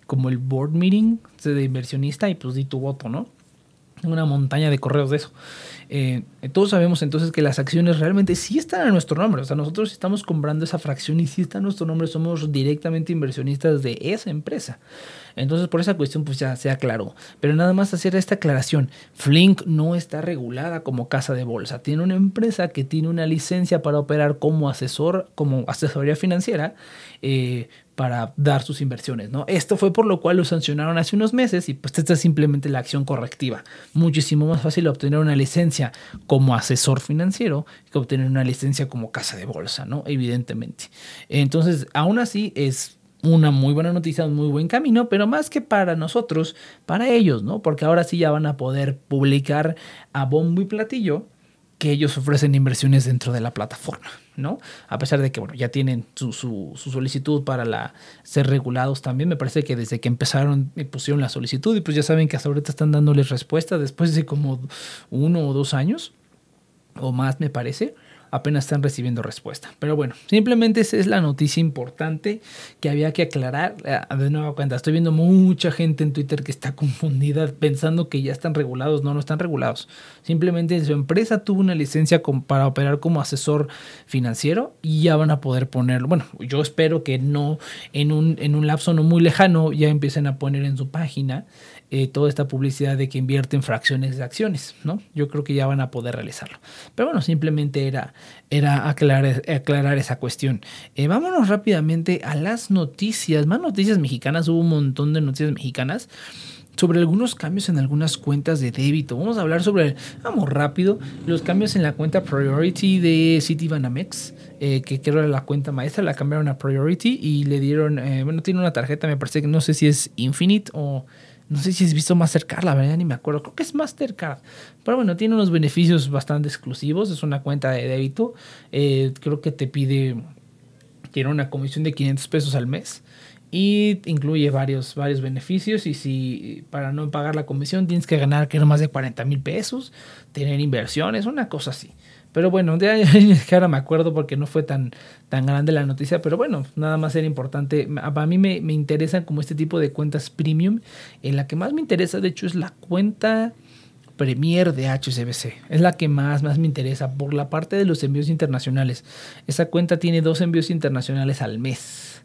como el board meeting de inversionista y pues di tu voto, ¿no? una montaña de correos de eso. Eh, todos sabemos entonces que las acciones realmente sí están a nuestro nombre. O sea, nosotros estamos comprando esa fracción y sí está a nuestro nombre. Somos directamente inversionistas de esa empresa. Entonces, por esa cuestión, pues ya se aclaró. Pero nada más hacer esta aclaración. Flink no está regulada como casa de bolsa. Tiene una empresa que tiene una licencia para operar como asesor, como asesoría financiera. Eh, para dar sus inversiones, ¿no? Esto fue por lo cual lo sancionaron hace unos meses y pues esta es simplemente la acción correctiva. Muchísimo más fácil obtener una licencia como asesor financiero que obtener una licencia como casa de bolsa, ¿no? Evidentemente. Entonces, aún así es una muy buena noticia, un muy buen camino, pero más que para nosotros, para ellos, ¿no? Porque ahora sí ya van a poder publicar a bombo y platillo que ellos ofrecen inversiones dentro de la plataforma, ¿no? A pesar de que, bueno, ya tienen su, su, solicitud para ser regulados también, me parece que desde que empezaron eh, pusieron la solicitud y pues ya saben que hasta ahorita están dándoles respuesta después de como uno o dos años o más, me parece apenas están recibiendo respuesta. Pero bueno, simplemente esa es la noticia importante que había que aclarar. Eh, de nueva cuenta, estoy viendo mucha gente en Twitter que está [LAUGHS] confundida pensando que ya están regulados. No, no están regulados. Simplemente su empresa tuvo una licencia para operar como asesor financiero y ya van a poder ponerlo. Bueno, yo espero que no en un, en un lapso no muy lejano ya empiecen a poner en su página eh, toda esta publicidad de que invierten fracciones de acciones, ¿no? Yo creo que ya van a poder realizarlo. Pero bueno, simplemente era, era aclarar, aclarar esa cuestión. Eh, vámonos rápidamente a las noticias, más noticias mexicanas, hubo un montón de noticias mexicanas sobre algunos cambios en algunas cuentas de débito. Vamos a hablar sobre, vamos rápido, los cambios en la cuenta Priority de Citibanamex, eh, que creo era la cuenta maestra, la cambiaron a Priority y le dieron, bueno, tiene una tarjeta, me parece que no sé si es Infinite o no sé si has visto Mastercard, la verdad ni me acuerdo. Creo que es Mastercard. Pero bueno, tiene unos beneficios bastante exclusivos. Es una cuenta de débito. Eh, creo que te pide. Tiene una comisión de 500 pesos al mes. Y incluye varios, varios beneficios. Y si para no pagar la comisión tienes que ganar no más de 40 mil pesos. Tener inversiones, una cosa así. Pero bueno, de [LAUGHS] que ahora me acuerdo porque no fue tan, tan grande la noticia, pero bueno, nada más era importante. A mí me, me interesan como este tipo de cuentas premium. En la que más me interesa, de hecho, es la cuenta Premier de HSBC. Es la que más, más me interesa por la parte de los envíos internacionales. Esa cuenta tiene dos envíos internacionales al mes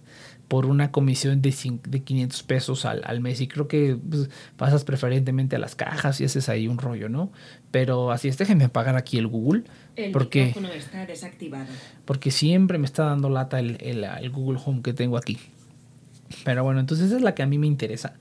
por una comisión de, de 500 pesos al, al, mes. Y creo que pues, pasas preferentemente a las cajas y haces ahí un rollo, ¿no? Pero así es, déjenme apagar aquí el Google. El porque, está desactivado. Porque siempre me está dando lata el, el, el Google Home que tengo aquí. Pero bueno, entonces esa es la que a mí me interesa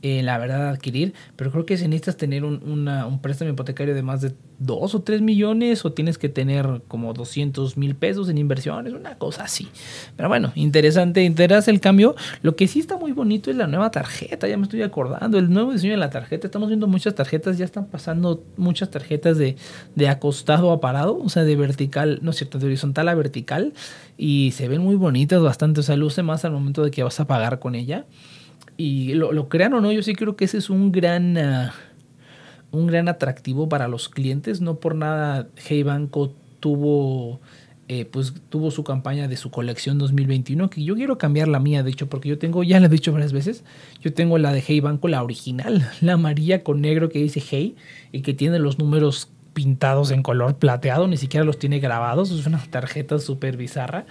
eh, la verdad adquirir, pero creo que si necesitas tener un, un préstamo hipotecario de más de 2 o 3 millones o tienes que tener como 200 mil pesos en inversiones, una cosa así. Pero bueno, interesante, interesa el cambio. Lo que sí está muy bonito es la nueva tarjeta, ya me estoy acordando, el nuevo diseño de la tarjeta. Estamos viendo muchas tarjetas, ya están pasando muchas tarjetas de, de acostado a parado, o sea, de vertical, no es cierto, de horizontal a vertical. Y se ven muy bonitas bastante, o sea, luce más al momento de que vas a pagar con ella y lo, crean o no, yo sí creo que ese es un gran, ah, un gran atractivo para los clientes. No por nada Hey Banco tuvo, eh, pues, tuvo su campaña de su colección 2021, que yo quiero cambiar la mía, de hecho, porque yo tengo, ya la he dicho varias veces, yo tengo la de Hey Banco, la original, [LAUGHS] la amarilla con negro que dice Hey y que tiene los números pintados en color plateado, ni siquiera los tiene grabados, es una tarjeta súper bizarra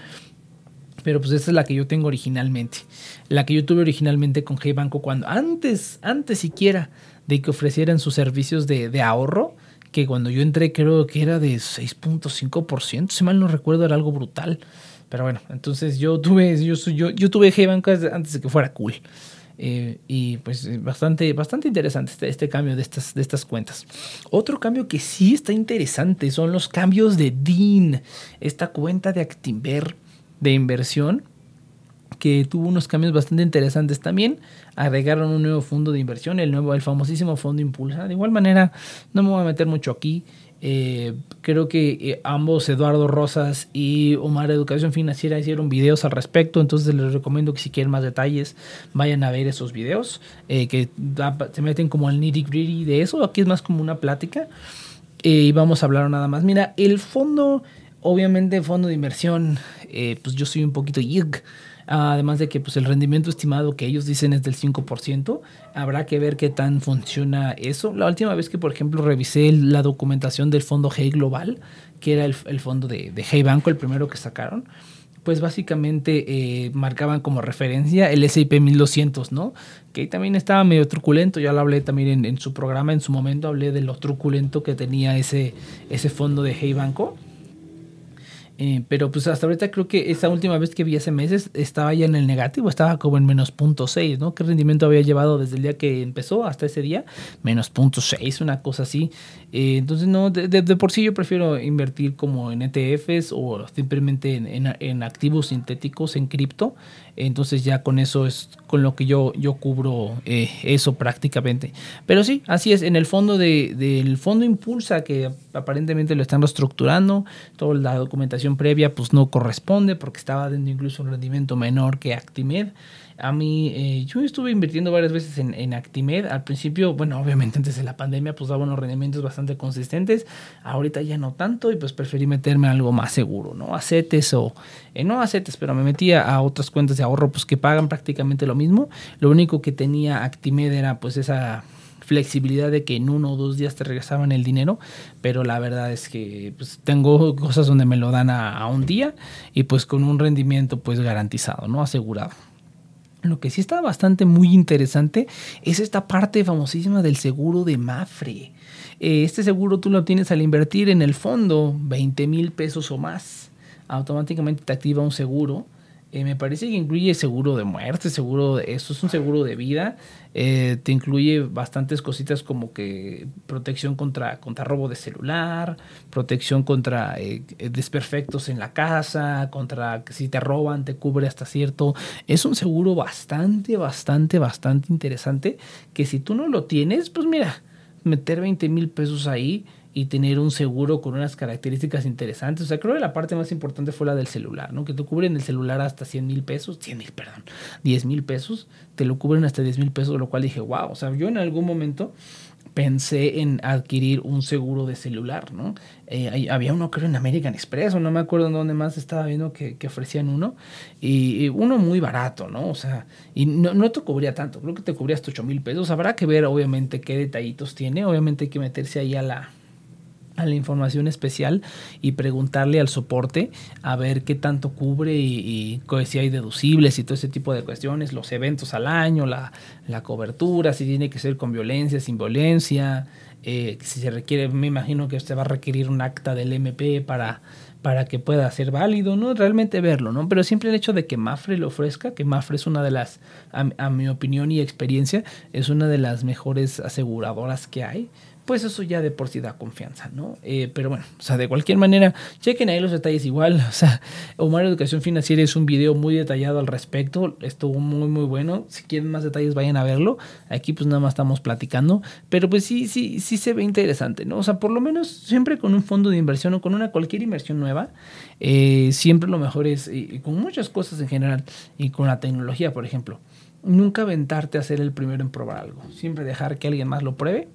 pero pues esta es la que yo tengo originalmente. La que yo tuve originalmente con Hey Banco cuando antes, antes siquiera de que ofrecieran sus servicios de, ahorro, que cuando yo entré creo que era de 6.5%, si mal no recuerdo era algo brutal. Pero bueno, entonces yo tuve, yo, yo, yo tuve Hey Banco antes de que fuera cool. Eh, y pues eh, bastante, bastante interesante este, este, cambio de estas, de estas cuentas. Otro cambio que sí está interesante son los cambios de DIN, esta cuenta de Actimber de inversión que tuvo unos cambios bastante interesantes también. Agregaron un nuevo fondo de inversión, el nuevo, el famosísimo fondo Impulsa. De igual manera, no me voy a meter mucho aquí. Eh, creo que eh, ambos, Eduardo Rosas y Omar Educación Financiera, hicieron videos al respecto. Entonces les recomiendo que si quieren más detalles, vayan a ver esos videos. Eh, que se meten como al nitty gritty de eso. Aquí es más como una plática. y vamos a hablar nada más. Mira, el fondo, obviamente, fondo de inversión eh, pues yo soy un poquito yig. Además de que pues, el rendimiento estimado que ellos dicen es del 5%. Habrá que ver qué tan funciona eso. La última vez que, por ejemplo, revisé la documentación del fondo Hey Global, que era el, fondo de, de Hey Banco, el primero que sacaron pues básicamente eh, marcaban como referencia el SIP 1200, ¿no? Que también estaba medio truculento, ya lo hablé también en, en, su programa, en su momento hablé de lo truculento que tenía ese, ese fondo de Hey Banco. Eh, pero pues hasta ahorita creo que esa última vez que vi hace meses estaba ya en el negativo, estaba como en menos punto .6, ¿no? ¿Qué rendimiento había llevado desde el día que empezó hasta ese día? Menos punto .6, una cosa así. Eh, entonces, no, de, por sí yo prefiero invertir como en ETFs o simplemente en, en, en activos sintéticos, en cripto. Entonces ya con eso es con lo que yo, yo cubro eh, eso prácticamente. Pero sí, así es. En el fondo de, del fondo Impulsa, que aparentemente lo están reestructurando, toda la documentación previa pues no corresponde porque estaba dando incluso un rendimiento menor que Actimed. A mí, eh, yo estuve invirtiendo varias veces en, Actimed. Al principio, bueno, obviamente antes de la pandemia, pues daba unos rendimientos bastante consistentes. Ahorita ya no tanto y pues preferí meterme a algo más seguro, ¿no? A CETES o, eh, no a CETES, pero me metía a otras cuentas de ahorro, pues que pagan prácticamente lo mismo. Lo único que tenía Actimed era pues esa flexibilidad de que en uno o dos días te regresaban el dinero, pero la verdad es que pues, tengo cosas donde me lo dan a, un día y pues con un rendimiento pues garantizado, ¿no? Asegurado. Lo que sí está bastante muy interesante es esta parte famosísima del seguro de Mafre. Eh, este seguro tú lo tienes al invertir en el fondo 20 mil pesos o más. Automáticamente te activa un seguro eh, me parece que incluye seguro de muerte, seguro de eso, es un seguro de vida. Eh, te incluye bastantes cositas como que protección contra, contra robo de celular, protección contra eh, desperfectos en la casa, contra que si te roban te cubre hasta cierto. Es un seguro bastante, bastante, bastante interesante que si tú no lo tienes, pues mira, meter 20 mil pesos ahí y tener un seguro con unas características interesantes. O sea, creo que la parte más importante fue la del celular, ¿no? Que te cubren el celular hasta 100 mil pesos, 100 mil, perdón, 10 mil pesos, te lo cubren hasta 10 mil pesos, lo cual dije, wow, o sea, yo en algún momento pensé en adquirir un seguro de celular, ¿no? Eh, había uno, creo, en American Express, o no me acuerdo en dónde más estaba viendo que, que ofrecían uno, y, uno muy barato, ¿no? O sea, y no, no te cubría tanto, creo que te cubría hasta 8 mil pesos. Habrá que ver, obviamente, qué detallitos tiene, obviamente hay que meterse ahí a la, a la información especial y preguntarle al soporte a ver qué tanto cubre y, si hay deducibles y todo ese tipo de cuestiones, los eventos al año, la, la cobertura, si tiene que ser con violencia, sin violencia, eh, si se requiere, me imagino que usted va a requerir un acta del MP para, para que pueda ser válido, ¿no? Realmente verlo, ¿no? Pero siempre el hecho de que Mafre lo ofrezca, que Mafre es una de las, a, a mi opinión y experiencia, es una de las mejores aseguradoras que hay pues eso ya de por sí da confianza, ¿no? Eh, pero bueno, o sea, de cualquier manera, chequen ahí los detalles igual. [LAUGHS] O sea, Omar Educación Financiera es un video muy detallado al respecto. Estuvo muy, muy bueno. Si quieren más detalles, vayan a verlo. Aquí pues nada más estamos platicando. Pero pues sí, sí, sí se ve interesante, ¿no? O sea, por lo menos siempre con un fondo de inversión o con una cualquier inversión nueva, eh, siempre lo mejor es, y con muchas cosas en general, y con la tecnología, por ejemplo, nunca aventarte a ser el primero en probar algo. Siempre dejar que alguien más lo pruebe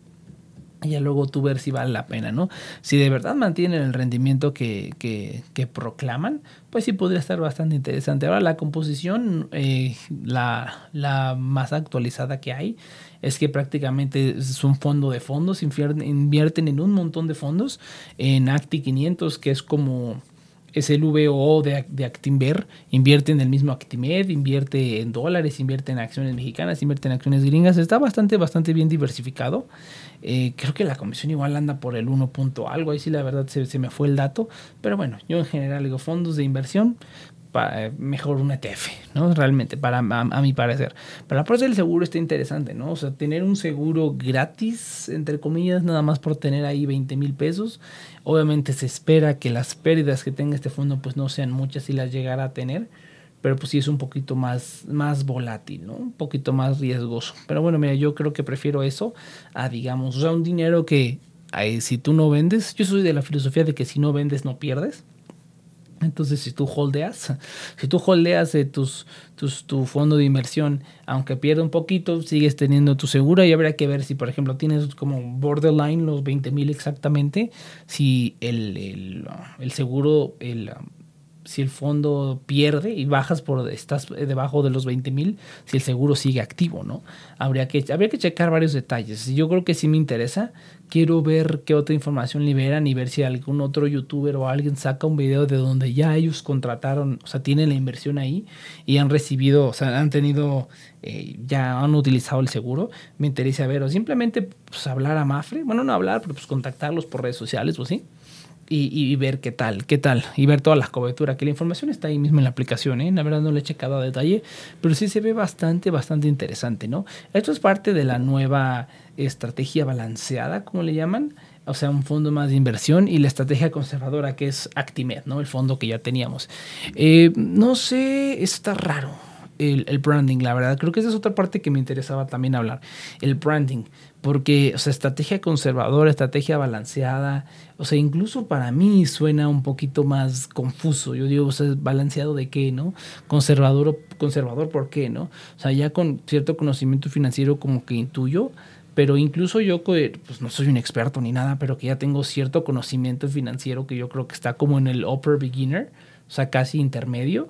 y ya luego tú ver si vale la pena, ¿no? Si de verdad mantienen el rendimiento que, que, proclaman, pues sí podría estar bastante interesante. Ahora la composición, eh, la, la, más actualizada que hay, es que prácticamente es un fondo de fondos, invierten en un montón de fondos, en Acti 500, que es como es el VOO de, de invierte en el mismo Actimed, invierte en dólares, invierte en acciones mexicanas, invierte en acciones gringas, está bastante, bastante bien diversificado. Eh, creo que la comisión igual anda por el 1 punto algo, ahí sí la verdad se, se, me fue el dato, pero bueno, yo en general digo fondos de inversión, para, mejor un ETF, ¿no? Realmente, para, a, a, mi parecer. Para la parte del seguro está interesante, ¿no? O sea, tener un seguro gratis, entre comillas, nada más por tener ahí 20 mil pesos. Obviamente se espera que las pérdidas que tenga este fondo pues no sean muchas si las llegara a tener. Pero pues sí es un poquito más, más volátil, ¿no? Un poquito más riesgoso. Pero bueno, mira, yo creo que prefiero eso a, digamos, o sea, un dinero que si tú no vendes, yo soy de la filosofía de que si no vendes no pierdes. Entonces, si tú holdeas, si tú holdeas eh, tus, tus, tu fondo de inversión, aunque pierda un poquito, sigues teniendo tu seguro y habrá que ver si, por ejemplo, tienes como borderline los 20 mil exactamente, si el, el, el seguro, el, si el fondo pierde y bajas por estás debajo de los 20 mil, si el seguro sigue activo, ¿no? Habría que, habría que checar varios detalles. Yo creo que sí me interesa. Quiero ver qué otra información liberan y ver si algún otro youtuber o alguien saca un video de donde ya ellos contrataron, o sea, tienen la inversión ahí y han recibido, o sea, han tenido, eh, ya han utilizado el seguro. Me interesa ver, o simplemente pues, hablar a Mafre. Bueno, no hablar, pero pues contactarlos por redes sociales, o sí y, ver qué tal, qué tal, y ver todas las coberturas, que la información está ahí mismo en la aplicación, ¿eh? la verdad no le he checado a detalle, pero sí se ve bastante, bastante interesante, ¿no? Esto es parte de la nueva estrategia balanceada, como le llaman, o sea, un fondo más de inversión y la estrategia conservadora que es Actimed, ¿no? El fondo que ya teníamos. Eh, no sé, está raro. El, branding, la verdad. Creo que esa es otra parte que me interesaba también hablar. El branding. Porque, o sea, estrategia conservadora, estrategia balanceada, o sea, incluso para mí suena un poquito más confuso. Yo digo, o sea, balanceado de qué, ¿no? Conservador, conservador, ¿por qué, no? O sea, ya con cierto conocimiento financiero como que intuyo, pero incluso yo, pues no soy un experto ni nada, pero que ya tengo cierto conocimiento financiero que yo creo que está como en el upper beginner, o sea, casi intermedio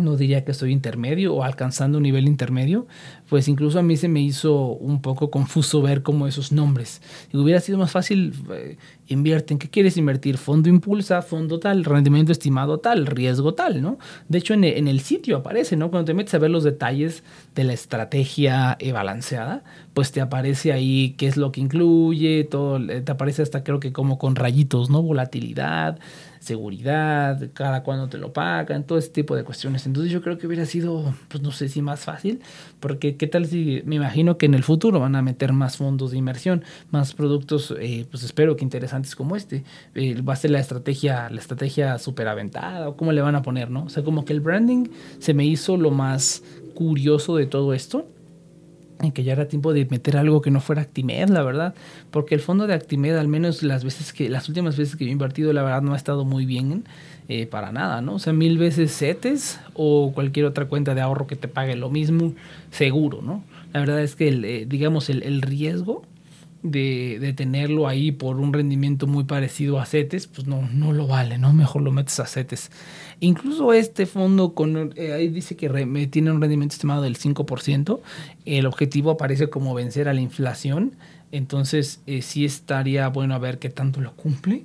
no diría que estoy intermedio o alcanzando un nivel intermedio, pues incluso a mí se me hizo un poco confuso ver como esos nombres. Y hubiera sido más fácil, eh, invierte, ¿en qué quieres invertir? Fondo impulsa, fondo tal, rendimiento estimado tal, riesgo tal, ¿no? De hecho, en, el sitio aparece, ¿no? Cuando te metes a ver los detalles de la estrategia balanceada, pues te aparece ahí qué es lo que incluye, todo, eh, te aparece hasta creo que como con rayitos, ¿no? Volatilidad, seguridad, cada cuándo te lo pagan, todo ese tipo de cuestiones. Entonces yo creo que hubiera sido, pues no sé si más fácil, porque qué tal si me imagino que en el futuro van a meter más fondos de inversión, más productos, eh, pues espero que interesantes como este. Eh, va a ser la estrategia, la estrategia superaventada o cómo le van a poner, ¿no? O sea, como que el branding se me hizo lo más curioso de todo esto en que ya era tiempo de meter algo que no fuera Actimed, la verdad, porque el fondo de Actimed, al menos las veces que, las últimas veces que yo he invertido, la verdad no ha estado muy bien eh, para nada, ¿no? O sea, mil veces CETES o cualquier otra cuenta de ahorro que te pague lo mismo, seguro, ¿no? La verdad es que, el, eh, digamos, el, el riesgo de, de, tenerlo ahí por un rendimiento muy parecido a CETES, pues no, no lo vale, ¿no? Mejor lo metes a CETES. Incluso este fondo con, eh, ahí dice que tiene un rendimiento estimado del 5%. El objetivo aparece como vencer a la inflación. Entonces, eh, sí estaría bueno a ver qué tanto lo cumple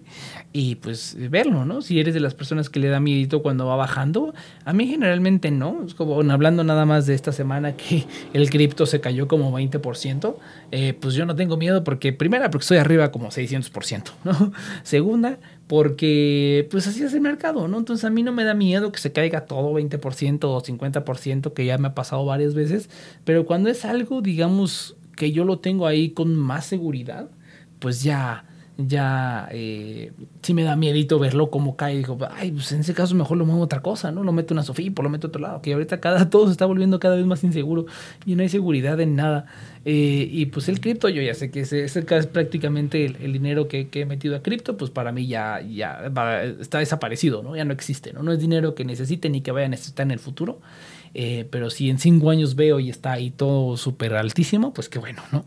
y pues verlo, ¿no? Si eres de las personas que le da miedo cuando va bajando, a mí generalmente no. Es como hablando nada más de esta semana que [LAUGHS] el cripto se cayó como 20%, eh, pues yo no tengo miedo porque, primera, porque estoy arriba como 600%, ¿no? [LAUGHS] Segunda, porque pues así es el mercado, ¿no? Entonces a mí no me da miedo que se caiga todo 20% o 50%, que ya me ha pasado varias veces, pero cuando es algo, digamos, que yo lo tengo ahí con más seguridad, pues ya, ya eh, sí me da miedito verlo como cae. Digo, ay, pues en ese caso mejor lo muevo otra cosa, ¿no? Lo meto una Sofipo, lo meto a otro lado, que ahorita cada, [LAUGHS] todo se está volviendo cada vez más inseguro y no hay seguridad en nada. Eh, y pues el cripto, yo ya sé que ese, es prácticamente el, dinero que, he metido a cripto, pues para mí ya, ya está desaparecido, ¿no? Ya no existe, ¿no? No es dinero que necesite ni que vaya a necesitar en el futuro. Eh, pero si en cinco años veo y está ahí todo súper altísimo, pues qué bueno, ¿no?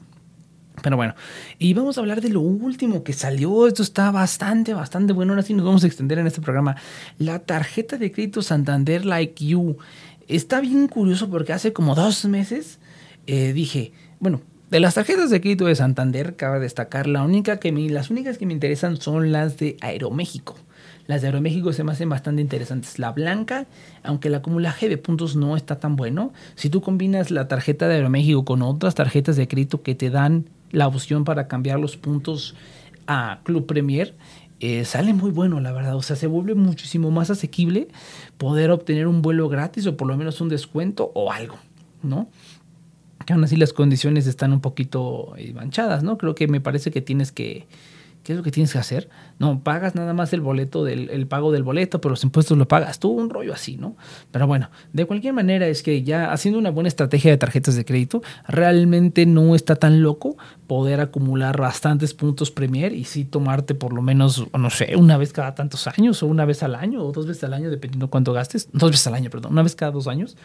Pero bueno, y vamos a hablar de lo último que salió. Esto está bastante, bastante bueno. Ahora sí nos vamos a extender en este programa. La tarjeta de crédito Santander Like You. Está bien curioso porque hace como dos meses eh, dije, bueno, de las tarjetas de crédito de Santander, cabe destacar, la única que las únicas que me interesan son las de Aeroméxico. Las de Aeroméxico se me hacen bastante interesantes. La blanca, aunque el acumulaje de puntos no está tan bueno, si tú combinas la tarjeta de Aeroméxico con otras tarjetas de crédito que te dan la opción para cambiar los puntos a Club Premier, eh, sale muy bueno, la verdad. O sea, se vuelve muchísimo más asequible poder obtener un vuelo gratis o por lo menos un descuento o algo, ¿no? Que aún así las condiciones están un poquito eh, manchadas, ¿no? Creo que me parece que tienes que ¿Qué es lo que tienes que hacer? No, pagas nada más el boleto, del, el pago del boleto, pero los impuestos lo pagas tú, un rollo así, ¿no? Pero bueno, de cualquier manera es que ya haciendo una buena estrategia de tarjetas de crédito, realmente no está tan loco poder acumular bastantes puntos Premier y sí tomarte por lo menos, no sé, una vez cada tantos años o una vez al año o dos veces al año, dependiendo cuánto gastes. Dos veces al año, perdón, una vez cada dos años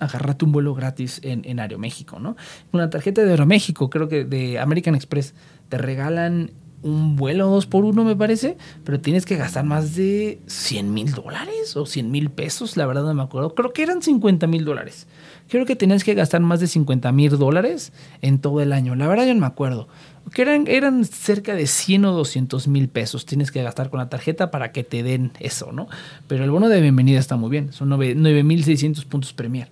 agarrate un vuelo gratis en, en Aeroméxico, ¿no? Una tarjeta de Aeroméxico, creo que de American Express, te regalan un vuelo dos por uno, me parece, pero tienes que gastar más de 100 mil dólares o 100 mil pesos, la verdad no me acuerdo. Creo que eran 50 mil dólares. Creo que tenías que gastar más de 50 mil dólares en todo el año. La verdad yo no me acuerdo. Que eran, eran cerca de 100 o 200 mil pesos. Tienes que gastar con la tarjeta para que te den eso, ¿no? Pero el bono de bienvenida está muy bien. Son 9.600 puntos Premier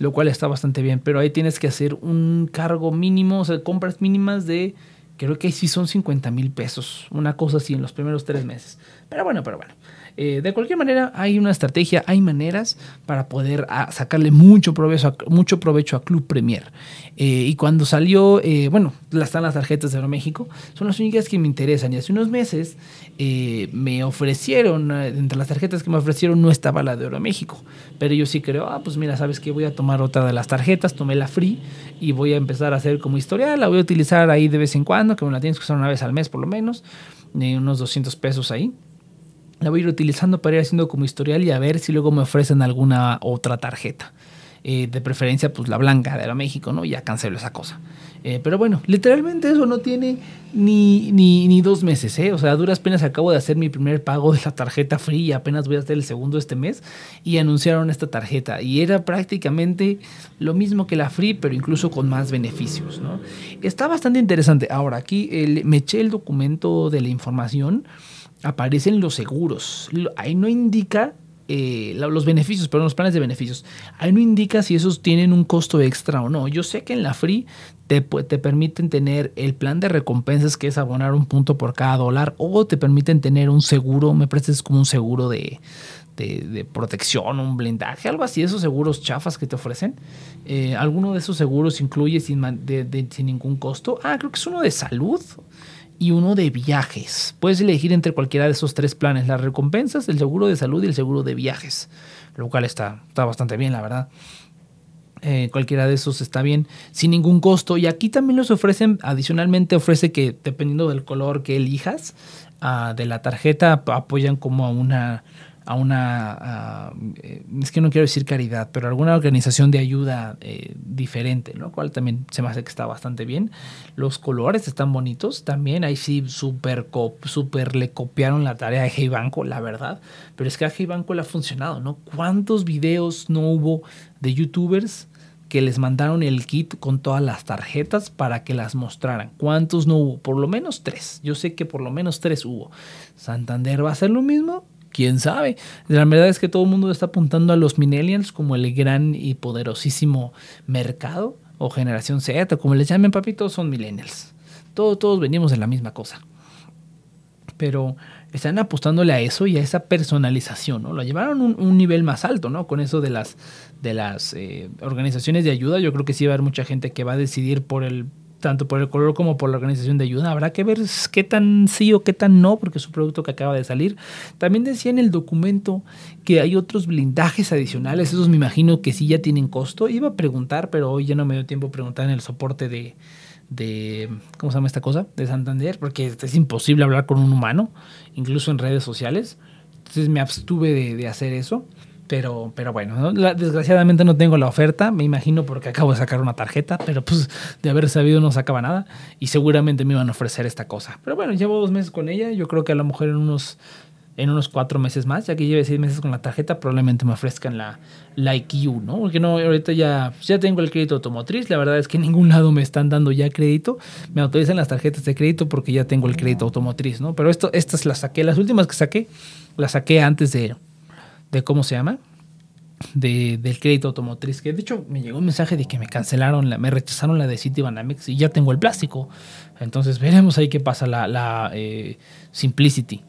lo cual está bastante bien. Pero ahí tienes que hacer un cargo mínimo, o sea, compras mínimas de Creo que sí son 50 mil pesos, una cosa así en los primeros tres meses. Pero bueno, pero bueno. Eh, de cualquier manera, hay una estrategia, hay maneras para poder ah, sacarle mucho provecho, a, mucho provecho a Club Premier. Eh, y cuando salió, eh, bueno, están las tarjetas de Aeroméxico, son las únicas que me interesan. Y hace unos meses me ofrecieron, entre las tarjetas que me ofrecieron no estaba la de Aeroméxico. Pero yo sí creo, ah, pues mira, sabes que voy a tomar otra de las tarjetas, tomé la free y voy a empezar a hacer como historial, la voy a utilizar ahí de vez en cuando, que me la tienes que usar una vez al mes por lo menos, unos 200 pesos ahí la voy a ir utilizando para ir haciendo como historial y a ver si luego me ofrecen alguna otra tarjeta. Eh, de preferencia, pues la blanca de la México, ¿no? Ya cancelo esa cosa. Eh, pero bueno, literalmente eso no tiene ni, ni, dos meses, ¿eh? O sea, a duras penas acabo de hacer mi primer pago de la tarjeta free y apenas voy a hacer el segundo este mes y anunciaron esta tarjeta. Y era prácticamente lo mismo que la free, pero incluso con más beneficios, ¿no? Está bastante interesante. Ahora, aquí me eché el documento de la información aparecen los seguros. Ahí no indica eh, los beneficios, perdón, los planes de beneficios. Ahí no indica si esos tienen un costo extra o no. Yo sé que en la Free te, te, permiten tener el plan de recompensas, que es abonar un punto por cada dólar, o te permiten tener un seguro, me prestes como un seguro de, de, protección, un blindaje, algo así, esos seguros chafas que te ofrecen. Eh, alguno de esos seguros incluye sin, sin ningún costo. Ah, creo que es uno de salud y uno de viajes. Puedes elegir entre cualquiera de esos tres planes, las recompensas, el seguro de salud y el seguro de viajes, lo cual está, está bastante bien, la verdad. Eh, cualquiera de esos está bien sin ningún costo y aquí también los ofrecen adicionalmente ofrece que dependiendo del color que elijas ah, de la tarjeta apoyan como a una a una, eh, es que no quiero decir caridad, pero alguna organización de ayuda eh, diferente, lo cual también se me hace que está bastante bien. Los colores están bonitos, también ahí sí súper super le copiaron la tarea de Hey la verdad, pero es que a Hey Banco le ha funcionado, ¿no? ¿Cuántos videos no hubo de youtubers? que les mandaron el kit con todas las tarjetas para que las mostraran. ¿Cuántos no hubo? Por lo menos tres. Yo sé que por lo menos tres hubo. Santander va a hacer lo mismo quién sabe. La verdad es que todo el mundo está apuntando a los millennials como el gran y poderosísimo mercado o generación Z, como les llamen papi, todos son millennials. Todos, todos venimos de la misma cosa. Pero están apostándole a eso y a esa personalización, ¿no? Lo llevaron a un, nivel más alto, ¿no? Con eso de las, de las eh, organizaciones de ayuda, yo creo que sí va a haber mucha gente que va a decidir por el tanto por el color como por la organización de ayuda. Habrá que ver qué tan sí o qué tan no, porque es un producto que acaba de salir. También decía en el documento que hay otros blindajes adicionales, esos me imagino que sí ya tienen costo. Iba a preguntar, pero hoy ya no me dio tiempo preguntar en el soporte de, de, ¿cómo se llama esta cosa? De Santander, porque es imposible hablar con un humano, incluso en redes sociales. Entonces me abstuve de, de hacer eso. Pero, pero bueno, desgraciadamente no tengo la oferta, me imagino porque acabo de sacar una tarjeta, pero pues de haber sabido no sacaba nada y seguramente me iban a ofrecer esta cosa. Pero bueno, llevo dos meses con ella, yo creo que a lo mejor en unos, en unos cuatro meses más, ya que lleve seis meses con la tarjeta, probablemente me ofrezcan la, la IQ, ¿no? Porque no, ahorita ya, ya tengo el crédito automotriz, la verdad es que en ningún lado me están dando ya crédito, me autorizan las tarjetas de crédito porque ya tengo el crédito automotriz, ¿no? Pero esto, estas las saqué, las últimas que saqué, las saqué antes de de cómo se llama, de, del crédito automotriz, que de hecho me llegó un mensaje de que me cancelaron, la, me rechazaron la de Citibanamex y ya tengo el plástico. Entonces [LAUGHS] veremos ahí qué pasa la, la eh, Simplicity.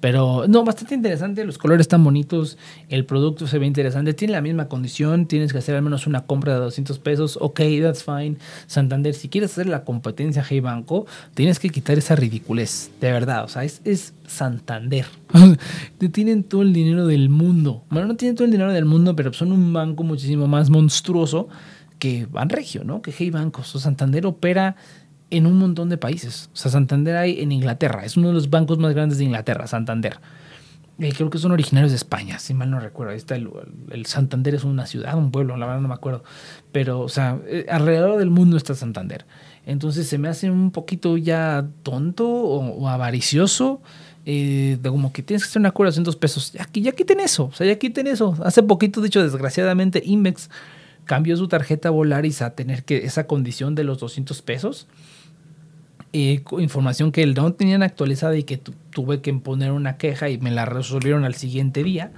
Pero no, bastante interesante, los colores están bonitos, el producto se ve interesante, tiene la misma condición, tienes que hacer al menos una compra de 200 pesos, ok, that's fine. Santander, si quieres hacer la competencia Hey Banco, tienes que quitar esa ridiculez, de verdad, o sea, es, es Santander. [LAUGHS] tienen todo el dinero del mundo. Bueno, no tienen todo el dinero del mundo, pero son un banco muchísimo más monstruoso que Banregio, ¿no? Que Hey Banco. O Santander opera en un montón de países. O sea, Santander hay en Inglaterra, es uno de los bancos más grandes de Inglaterra, Santander. Eh, creo que son originarios de España, si mal no recuerdo. Ahí está el, Santander, es una ciudad, un pueblo, la verdad no me acuerdo. Pero, o sea, eh, alrededor del mundo está Santander. Entonces se me hace un poquito ya tonto o, avaricioso. Eh, de como que tienes que hacer una cura de 200 pesos. Ya, ya quiten eso. O sea, ya quiten eso. Hace poquito, de hecho, desgraciadamente, Inmex cambió su tarjeta Volaris a tener que esa condición de los 200 pesos. Eh, información que no tenían actualizada y que tuve que poner una queja y me la resolvieron al siguiente día.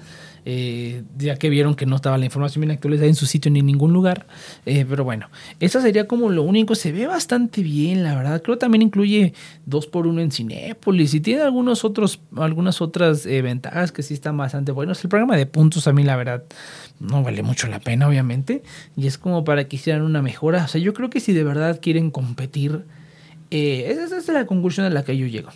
Eh, ya que vieron que no estaba la información bien actualizada en su sitio ni en ningún lugar. Eh, pero bueno, eso sería como lo único. Se ve bastante bien, la verdad. Creo que también incluye 2x1 en Cinépolis y tiene algunos otros, algunas otras eh, ventajas que sí están bastante buenos. El programa de puntos a mí, la verdad, no vale mucho la pena, obviamente. Y es como para que hicieran una mejora. O sea, yo creo que si de verdad quieren competir, esa es la conclusión a la que yo llego.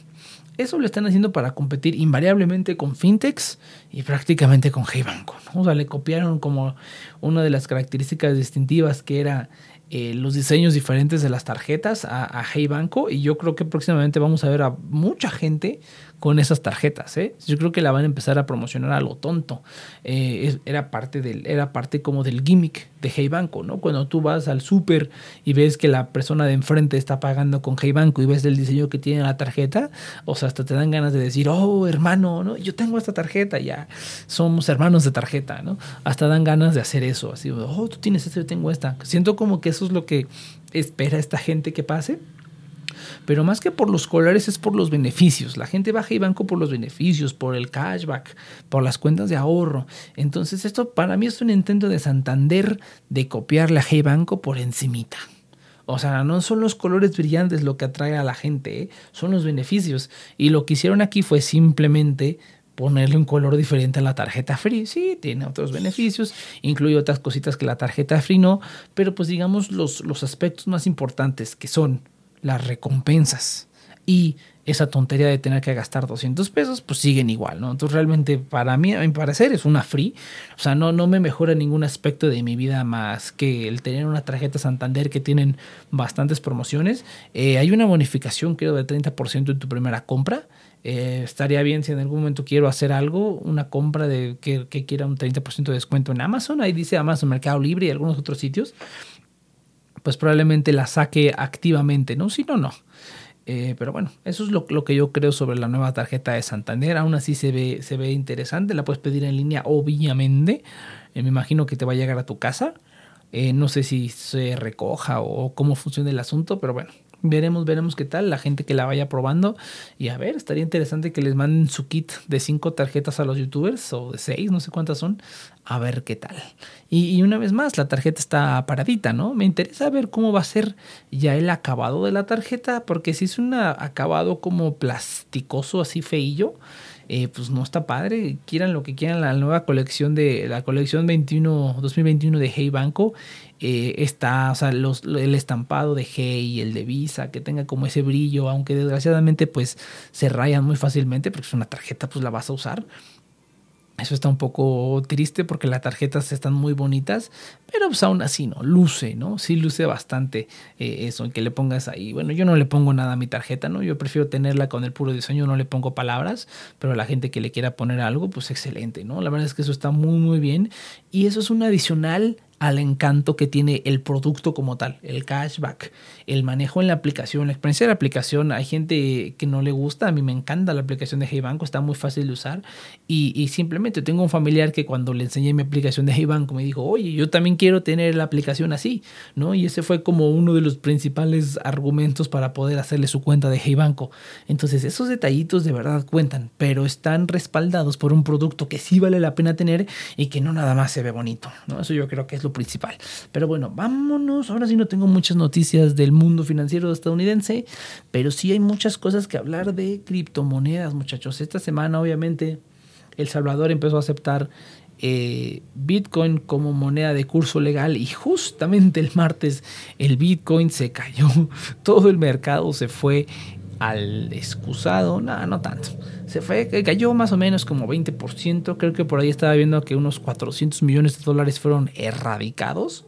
Eso lo están haciendo para competir invariablemente con fintechs y prácticamente con Hey Banco. O sea, le copiaron como una de las características distintivas que era eh, los diseños diferentes de las tarjetas a Hey Banco y yo creo que próximamente vamos a ver a mucha gente con esas tarjetas. ¿eh? Yo creo que la van a empezar a promocionar a lo tonto. Eh, era, parte del, era parte como del gimmick de Hey Banco, ¿no? Cuando tú vas al súper y ves que la persona de enfrente está pagando con Hey Banco y ves el diseño que tiene la tarjeta, o sea, hasta te dan ganas de decir, oh, hermano, ¿no? Yo tengo esta tarjeta, ya somos hermanos de tarjeta, ¿no? Hasta dan ganas de hacer eso, así, oh, tú tienes esta, yo tengo esta. Siento como que eso es lo que espera esta gente que pase pero más que por los colores es por los beneficios. La gente baja y banco por los beneficios, por el cashback, por las cuentas de ahorro. Entonces esto para mí es un intento de Santander de copiarle a Hey Banco por encimita. O sea, no son los colores brillantes lo que atrae a la gente, ¿eh? son los beneficios. Y lo que hicieron aquí fue simplemente ponerle un color diferente a la tarjeta free. Sí, tiene otros beneficios, incluye otras cositas que la tarjeta free no, pero pues digamos los, los aspectos más importantes que son las recompensas y esa tontería de tener que gastar 200 pesos, pues siguen igual, ¿no? Entonces realmente para mí, a mi parecer, es una free. O sea, no, no me mejora ningún aspecto de mi vida más que el tener una tarjeta Santander que tienen bastantes promociones. Eh, hay una bonificación, creo, de 30% en tu primera compra. Eh, estaría bien si en algún momento quiero hacer algo, una compra de que, que quiera un 30% de descuento en Amazon. Ahí dice Amazon Mercado Libre y algunos otros sitios pues probablemente la saque activamente, ¿no? Si no, no. Eh, pero bueno, eso es lo, que yo creo sobre la nueva tarjeta de Santander. Aún así se ve, se ve interesante. La puedes pedir en línea, obviamente. Eh, me imagino que te va a llegar a tu casa. Eh, no sé si se recoja o cómo funciona el asunto, pero bueno, Veremos, veremos qué tal, la gente que la vaya probando. Y a ver, estaría interesante que les manden su kit de cinco tarjetas a los youtubers, o de seis, no sé cuántas son, a ver qué tal. Y, una vez más, la tarjeta está paradita, ¿no? Me interesa ver cómo va a ser ya el acabado de la tarjeta, porque si es un acabado como plasticoso, así feillo, eh, pues no está padre. Quieran lo que quieran, la nueva colección de la colección 21, 2021 de Hey Banco eh, está, o sea, los, el estampado de Hey el de Visa, que tenga como ese brillo, aunque desgraciadamente pues se rayan muy fácilmente porque es una tarjeta, pues la vas a usar. Eso está un poco triste porque las tarjetas están muy bonitas, pero pues aún así, ¿no? Luce, ¿no? Sí luce bastante eh, eso, que le pongas ahí. Bueno, yo no le pongo nada a mi tarjeta, ¿no? Yo prefiero tenerla con el puro diseño, no le pongo palabras, pero a la gente que le quiera poner algo, pues excelente, ¿no? La verdad es que eso está muy, muy bien. Y eso es un adicional al encanto que tiene el producto como tal, el cashback, el manejo en la aplicación, la experiencia de la aplicación. Hay gente que no le gusta, a mí me encanta la aplicación de Hey Banco, está muy fácil de usar y, simplemente tengo un familiar que cuando le enseñé mi aplicación de Hey Banco me dijo, oye, yo también quiero tener la aplicación así, ¿no? Y ese fue como uno de los principales argumentos para poder hacerle su cuenta de Hey Banco. Entonces esos detallitos de verdad cuentan, pero están respaldados por un producto que sí vale la pena tener y que no nada más se ve bonito, ¿no? Eso yo creo que es principal. Pero bueno, vámonos. Ahora sí no tengo muchas noticias del mundo financiero estadounidense, pero sí hay muchas cosas que hablar de criptomonedas, muchachos. Esta semana, obviamente, El Salvador empezó a aceptar eh, Bitcoin como moneda de curso legal y justamente el martes el Bitcoin se cayó, [LAUGHS] todo el mercado se fue al excusado, nada, no tanto. Se fue, cayó más o menos como 20%, creo que por ahí estaba viendo que unos 400 millones de dólares fueron erradicados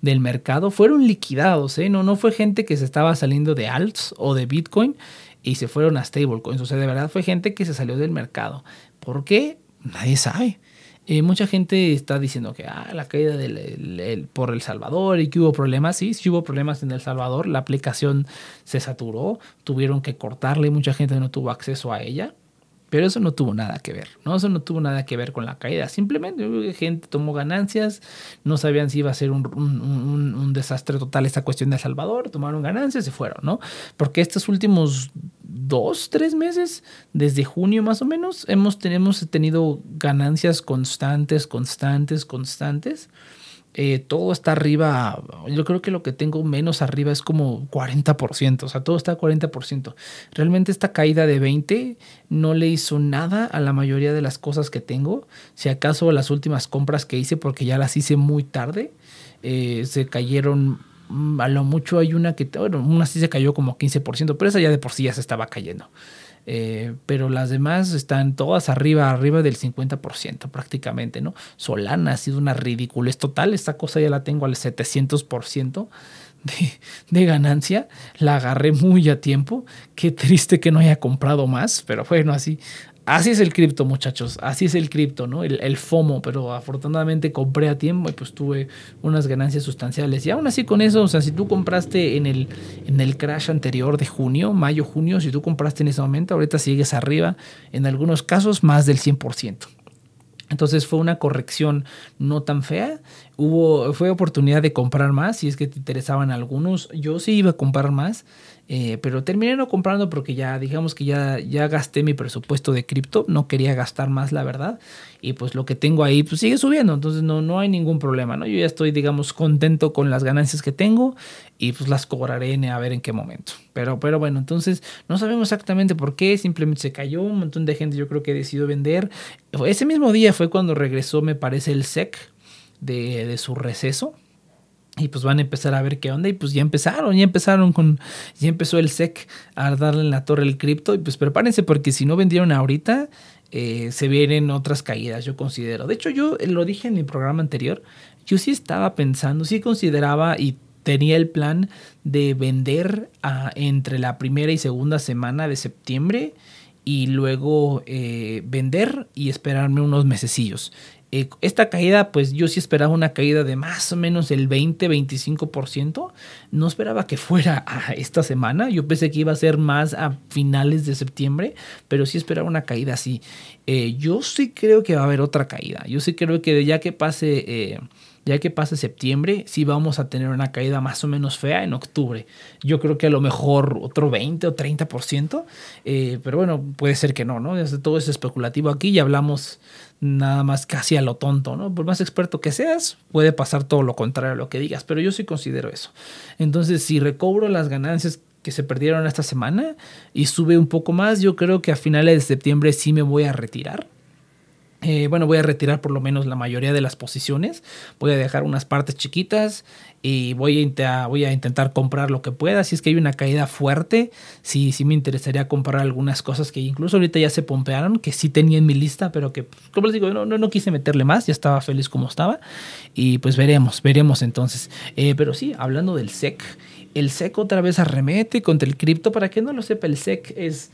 del mercado, fueron liquidados, ¿eh? no, no fue gente que se estaba saliendo de alts o de Bitcoin y se fueron a stablecoins, o sea, de verdad fue gente que se salió del mercado. ¿Por qué? Nadie sabe. Eh, mucha gente está diciendo que ah, la caída del, por El Salvador y que hubo problemas. Sí, sí hubo problemas en El Salvador. La aplicación se saturó, tuvieron que cortarle, mucha gente no tuvo acceso a ella. Pero eso no tuvo nada que ver, ¿no? Eso no tuvo nada que ver con la caída. Simplemente gente tomó ganancias, no sabían si iba a ser un, un, desastre total esta cuestión de El Salvador, tomaron ganancias y fueron, ¿no? Porque estos últimos dos, tres meses, desde junio más o menos, hemos, tenemos tenido ganancias constantes, constantes, constantes. Eh, todo está arriba. Yo creo que lo que tengo menos arriba es como 40%. O sea, todo está a 40%. Realmente esta caída de 20 no le hizo nada a la mayoría de las cosas que tengo. Si acaso las últimas compras que hice, porque ya las hice muy tarde, eh, se cayeron. Mm, a lo mucho hay una que, bueno, una sí se cayó como 15%, pero esa ya de por sí ya se estaba cayendo. Eh, pero las demás están todas arriba, arriba del 50% prácticamente, ¿no? Solana ha sido una ridiculez total, esta cosa ya la tengo al 700% de, de ganancia, la agarré muy a tiempo, qué triste que no haya comprado más, pero bueno, así, Así es el cripto, muchachos. Así es el cripto, ¿no? El, FOMO, pero afortunadamente compré a tiempo y pues tuve unas ganancias sustanciales. Y aún así con eso, o sea, si tú compraste en el, en el crash anterior de junio, mayo, junio, si tú compraste en ese momento, ahorita sigues arriba, en algunos casos más del 100%. Entonces fue una corrección no tan fea. Hubo, fue oportunidad de comprar más si es que te interesaban algunos. Yo sí iba a comprar más. Eh, pero terminé no comprando porque ya, digamos que ya, ya gasté mi presupuesto de cripto, no quería gastar más, la verdad. Y pues lo que tengo ahí, pues sigue subiendo, entonces no, no hay ningún problema, ¿no? Yo ya estoy, digamos, contento con las ganancias que tengo y pues las cobraré a ver en qué momento. Pero, pero bueno, entonces no sabemos exactamente por qué, simplemente se cayó, un montón de gente yo creo que decidió vender. Ese mismo día fue cuando regresó, me parece, el SEC de, de su receso y pues van a empezar a ver qué onda. Y pues ya empezaron, ya empezaron con. Ya empezó el SEC a darle en la torre el cripto. Y pues prepárense, porque si no vendieron ahorita, eh, se vienen otras caídas, yo considero. De hecho, yo lo dije en mi programa anterior. Yo sí estaba pensando, sí consideraba y tenía el plan de vender entre la primera y segunda semana de septiembre y luego eh, vender y esperarme unos mesecillos. Eh, esta caída, pues yo sí esperaba una caída de más o menos el 20-25%. No esperaba que fuera a esta semana. Yo pensé que iba a ser más a finales de septiembre, pero sí esperaba una caída así. Eh, yo sí creo que va a haber otra caída. Yo sí creo que ya que pase... Eh, ya que pase septiembre, sí vamos a tener una caída más o menos fea en octubre. Yo creo que a lo mejor otro 20 o 30%, pero bueno, puede ser que no, ¿no? Todo es especulativo aquí y hablamos nada más casi a lo tonto, ¿no? Por más experto que seas, puede pasar todo lo contrario a lo que digas, pero yo sí considero eso. Entonces, si recobro las ganancias que se perdieron esta semana y sube un poco más, yo creo que a finales de septiembre sí me voy a retirar eh, bueno, voy a retirar por lo menos la mayoría de las posiciones. Voy a dejar unas partes chiquitas y voy a, voy a intentar comprar lo que pueda. Si es que hay una caída fuerte, sí, sí me interesaría comprar algunas cosas que incluso ahorita ya se pompearon, que sí tenía en mi lista, pero que, como les digo, no, no, no quise meterle más, ya estaba feliz como estaba. Y pues veremos, veremos entonces. Eh, pero sí, hablando del SEC, el SEC otra vez arremete contra el cripto. Para que no lo sepa, el SEC es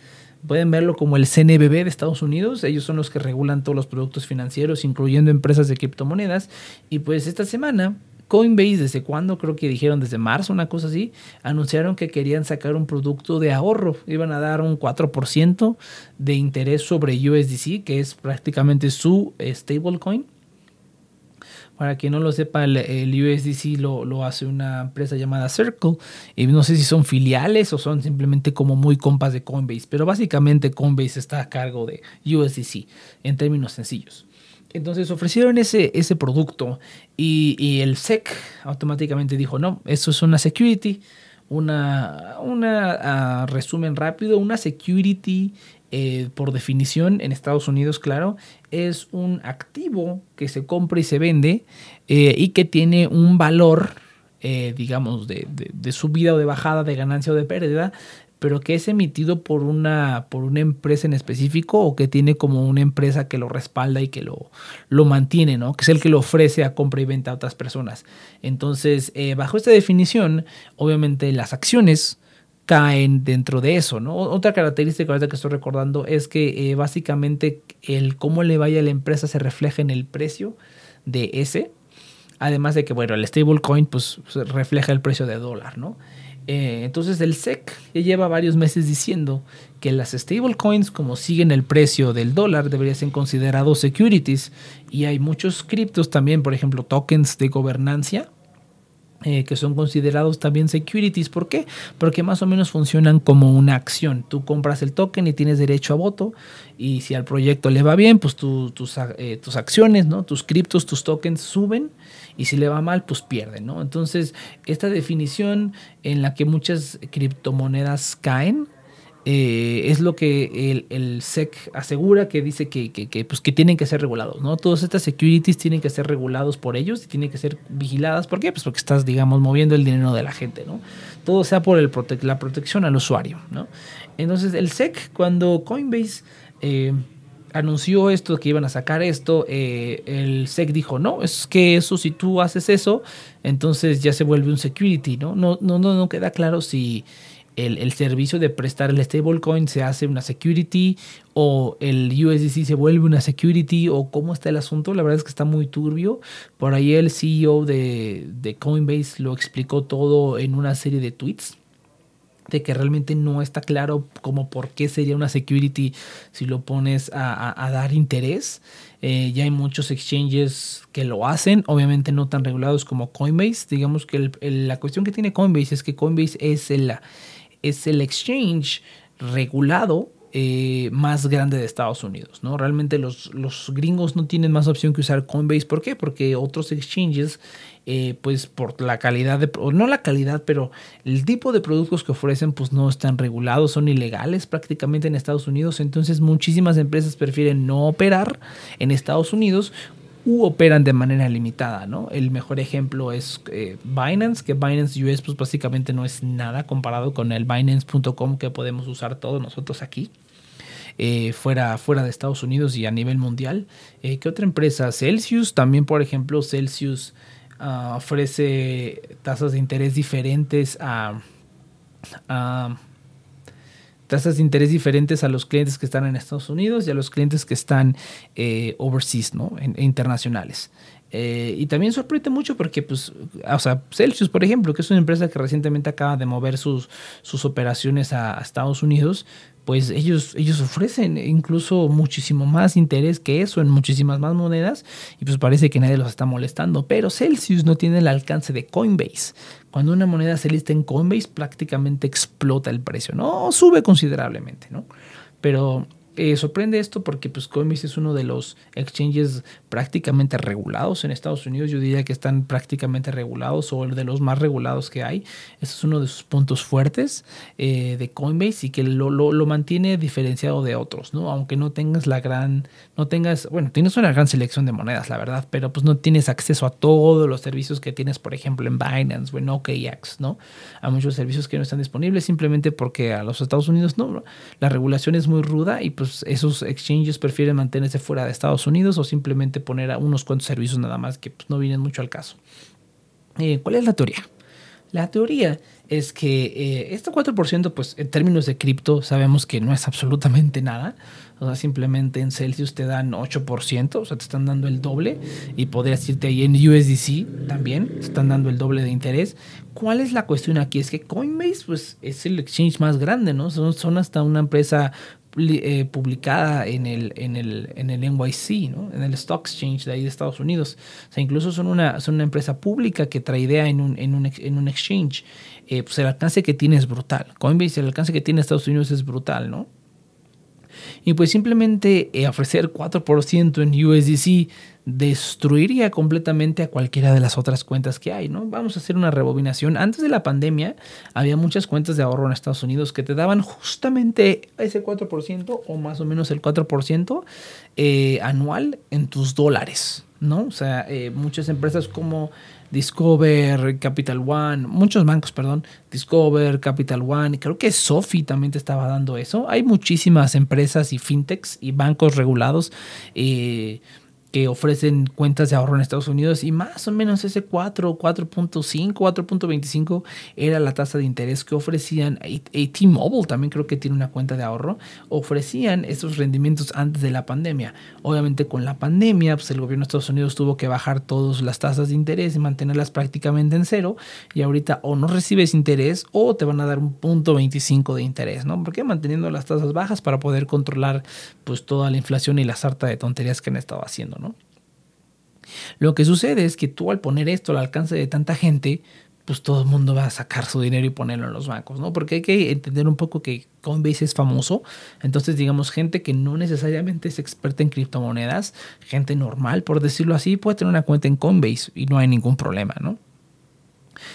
Pueden verlo como el CNBB de Estados Unidos. Ellos son los que regulan todos los productos financieros, incluyendo empresas de criptomonedas. Y pues esta semana, Coinbase, ¿desde cuándo? Creo que dijeron desde marzo, una cosa así. Anunciaron que querían sacar un producto de ahorro. Iban a dar un 4% de interés sobre USDC, que es prácticamente su stablecoin. Para quien no lo sepa, el, USDC lo, hace una empresa llamada Circle. Y no sé si son filiales o son simplemente como muy compas de Coinbase. Pero básicamente Coinbase está a cargo de USDC en términos sencillos. Entonces ofrecieron ese, ese producto y, el SEC automáticamente dijo, no, eso es una security, una, una ah, resumen rápido, una security eh, por definición, en Estados Unidos, claro, es un activo que se compra y se vende eh, y que tiene un valor, eh, digamos, de, de, subida o de bajada, de ganancia o de pérdida, pero que es emitido por una, por una empresa en específico o que tiene como una empresa que lo respalda y que lo, lo mantiene, ¿no? Que es el que lo ofrece a compra y venta a otras personas. Entonces, bajo esta definición, obviamente las acciones caen dentro de eso, ¿no? Otra característica que estoy recordando es que eh, básicamente el cómo le vaya a la empresa se refleja en el precio de ese, además de que, bueno, el stablecoin pues refleja el precio de dólar, ¿no? Eh, entonces el SEC ya lleva varios meses diciendo que las stablecoins, como siguen el precio del dólar, deberían ser considerados securities. Y hay muchos criptos también, por ejemplo, tokens de gobernancia, eh, que son considerados también securities. ¿Por qué? Porque más o menos funcionan como una acción. Tú compras el token y tienes derecho a voto y si al proyecto le va bien, pues tus, eh, tus acciones, ¿no? tus criptos, tus tokens suben y si le va mal, pues pierden. ¿no? Entonces, esta definición en la que muchas criptomonedas caen, eh, es lo que el, SEC asegura, que dice que, pues, que tienen que ser regulados, ¿no? Todas estas securities tienen que ser regulados por ellos y tienen que ser vigiladas. ¿Por qué? Pues porque estás, digamos, moviendo el dinero de la gente, ¿no? Todo sea por el la protección al usuario, ¿no? Entonces, el SEC, cuando Coinbase eh, anunció esto, que iban a sacar esto, eh, el SEC dijo, no, es que eso, si tú haces eso, entonces ya se vuelve un security, ¿no? No, no, no, no queda claro si el, servicio de prestar el stablecoin se hace una security o el USDC se vuelve una security o cómo está el asunto. La verdad es que está muy turbio. Por ahí el CEO de, de Coinbase lo explicó todo en una serie de tweets de que realmente no está claro como por qué sería una security si lo pones a, dar interés. Eh, ya hay muchos exchanges que lo hacen, obviamente no tan regulados como Coinbase. Digamos que la cuestión que tiene Coinbase es que Coinbase es el, es el exchange regulado eh, más grande de Estados Unidos, ¿no? Realmente los, los, gringos no tienen más opción que usar Coinbase. ¿Por qué? Porque otros exchanges, eh, pues por la calidad de, no la calidad, pero el tipo de productos que ofrecen, pues no están regulados, son ilegales prácticamente en Estados Unidos. Entonces muchísimas empresas prefieren no operar en Estados Unidos u operan de manera limitada, ¿no? El mejor ejemplo es eh, Binance, que Binance US pues básicamente no es nada comparado con el Binance.com que podemos usar todos nosotros aquí. Eh, fuera, fuera de Estados Unidos y a nivel mundial. Eh, ¿Qué otra empresa? Celsius, también por ejemplo, Celsius ah, ofrece tasas de interés diferentes a, a tasas de interés diferentes a los clientes que están en Estados Unidos y a los clientes que están eh, overseas, ¿no? internacionales. Eh, y también sorprende mucho porque, pues, o sea, Celsius, por ejemplo, que es una empresa que recientemente acaba de mover sus, sus operaciones a, Estados Unidos, pues ellos, ellos ofrecen incluso muchísimo más interés que eso en muchísimas más monedas y pues parece que nadie los está molestando. Pero Celsius no tiene el alcance de Coinbase. Cuando una moneda se lista en Coinbase prácticamente explota el precio, ¿no? Sube considerablemente, ¿no? Pero eh, sorprende esto porque pues Coinbase es uno de los exchanges prácticamente regulados en Estados Unidos. Yo diría que están prácticamente regulados o de los más regulados que hay. Ese es uno de sus puntos fuertes eh, de Coinbase y que lo, lo, mantiene diferenciado de otros, ¿no? Aunque no tengas la gran, no tengas, bueno, tienes una gran selección de monedas, la verdad, pero pues no tienes acceso a todos los servicios que tienes, por ejemplo, en Binance o en OKX, ¿no? A muchos servicios que no están disponibles simplemente porque a los Estados Unidos no, la regulación es muy ruda y pues pues, esos exchanges prefieren mantenerse fuera de Estados Unidos o simplemente poner a unos cuantos servicios nada más que pues, no vienen mucho al caso. Eh, ¿Cuál es la teoría? La teoría es que eh, este 4%, pues en términos de cripto, sabemos que no es absolutamente nada. O sea, simplemente en Celsius te dan 8%, o sea, te están dando el doble. Y podrías irte ahí en USDC también, te están dando el doble de interés. ¿Cuál es la cuestión aquí? Es que Coinbase, pues, es el exchange más grande, ¿no? Son, son hasta una empresa eh, publicada en el, en, el, en el NYC, ¿no? en el Stock Exchange de ahí de Estados Unidos. O sea, incluso son una, son una empresa pública que trae idea en un, en un, en un exchange. Eh, pues el alcance que tiene es brutal. Coinbase, el alcance que tiene Estados Unidos es brutal, ¿no? Y pues simplemente eh, ofrecer 4% en USDC destruiría completamente a cualquiera de las otras cuentas que hay, ¿no? Vamos a hacer una rebobinación. Antes de la pandemia había muchas cuentas de ahorro en Estados Unidos que te daban justamente ese 4% o más o menos el 4% eh, anual en tus dólares, ¿no? O sea, eh, muchas empresas como Discover, Capital One, muchos bancos, perdón, Discover, Capital One, creo que Sofi también te estaba dando eso. Hay muchísimas empresas y fintechs y bancos regulados. Eh, que ofrecen cuentas de ahorro en Estados Unidos y más o menos ese 4, 4.5, 4.25 era la tasa de interés que ofrecían. T-Mobile también creo que tiene una cuenta de ahorro. Ofrecían esos rendimientos antes de la pandemia. Obviamente con la pandemia, pues el gobierno de Estados Unidos tuvo que bajar todas las tasas de interés y mantenerlas prácticamente en cero. Y ahorita o no recibes interés o te van a dar un punto 25 de interés, ¿no? Porque manteniendo las tasas bajas para poder controlar pues toda la inflación y la sarta de tonterías que han estado haciendo, ¿no? Lo que sucede es que tú al poner esto al alcance de tanta gente, pues todo el mundo va a sacar su dinero y ponerlo en los bancos, ¿no? Porque hay que entender un poco que Coinbase es famoso, entonces digamos gente que no necesariamente es experta en criptomonedas, gente normal, por decirlo así, puede tener una cuenta en Coinbase y no hay ningún problema, ¿no?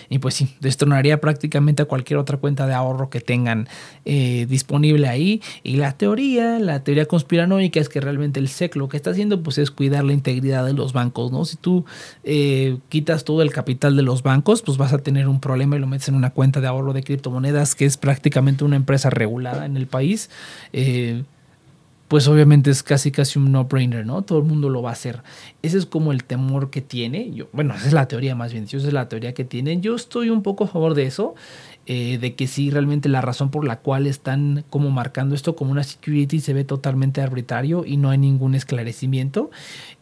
Y pues sí, destronaría prácticamente a cualquier otra cuenta de ahorro que tengan eh, disponible ahí. Y la teoría, la teoría conspiranoica es que realmente el SEC lo que está haciendo pues es cuidar la integridad de los bancos, ¿no? Si tú eh, quitas todo el capital de los bancos, pues vas a tener un problema y lo metes en una cuenta de ahorro de criptomonedas que es prácticamente una empresa regulada en el país. Eh, pues obviamente es casi casi un no-brainer, ¿no? Todo el mundo lo va a hacer. Ese es como el temor que tiene. Yo, bueno, esa es la teoría más bien, esa es la teoría que tienen. Yo estoy un poco a favor de eso. Eh, de que sí, realmente la razón por la cual están como marcando esto como una security se ve totalmente arbitrario y no hay ningún esclarecimiento.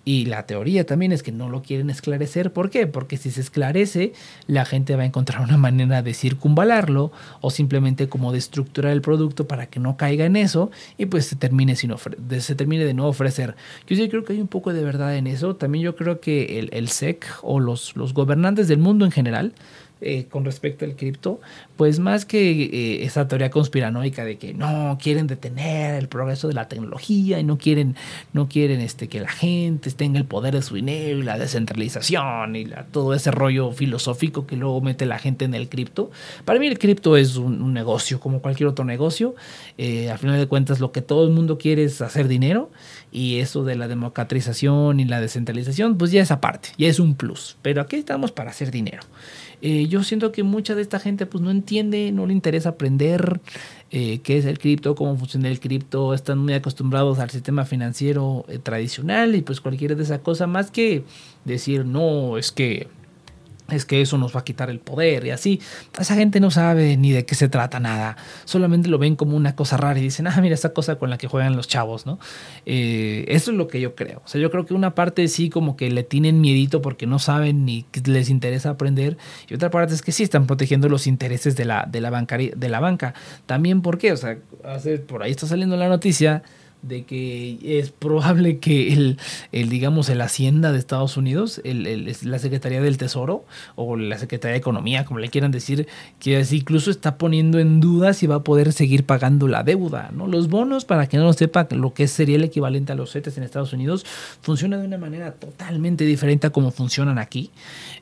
Y la teoría también es que no lo quieren esclarecer. ¿Por qué? Porque si se esclarece, la gente va a encontrar una manera de circunvalarlo o simplemente como de estructurar el producto para que no caiga en eso y pues se termine, sin se termine de no ofrecer. Yo sí creo que hay un poco de verdad en eso. También yo creo que el, el SEC o los, los gobernantes del mundo en general eh, con respecto al cripto, pues más que eh, esa teoría conspiranoica de que no quieren detener el progreso de la tecnología y no quieren, no quieren este, que la gente tenga el poder de su dinero y la descentralización y todo ese rollo filosófico que luego mete la gente en el cripto. Para mí el cripto es un, negocio como cualquier otro negocio. Eh, al final de cuentas lo que todo el mundo quiere es hacer dinero y eso de la democratización y la descentralización, pues ya es aparte, ya es un plus. Pero aquí estamos para hacer dinero. Eh, yo siento que mucha de esta gente pues no entiende, no le interesa aprender eh, qué es el cripto, cómo funciona el cripto, están muy acostumbrados al sistema financiero eh, tradicional y pues cualquiera de esa cosa, más que decir, no, es que es que eso nos va a quitar el poder y así. Esa gente no sabe ni de qué se trata nada. Solamente lo ven como una cosa rara y dicen, ah, mira esa cosa con la que juegan los chavos, ¿no? Eh, eso es lo que yo creo. O sea, yo creo que una parte sí como que le tienen miedito porque no saben ni les interesa aprender y otra parte es que sí están protegiendo los intereses de la, de la, de la banca. También porque, o sea, hace, por ahí está saliendo la noticia de que es probable que el, el digamos, el Hacienda de Estados Unidos, el, la Secretaría del Tesoro o la Secretaría de Economía, como le quieran decir, que incluso está poniendo en duda si va a poder seguir pagando la deuda. ¿no? Los bonos, para que no lo sepa, lo que sería el equivalente a los CETES en Estados Unidos, funciona de una manera totalmente diferente a como funcionan aquí.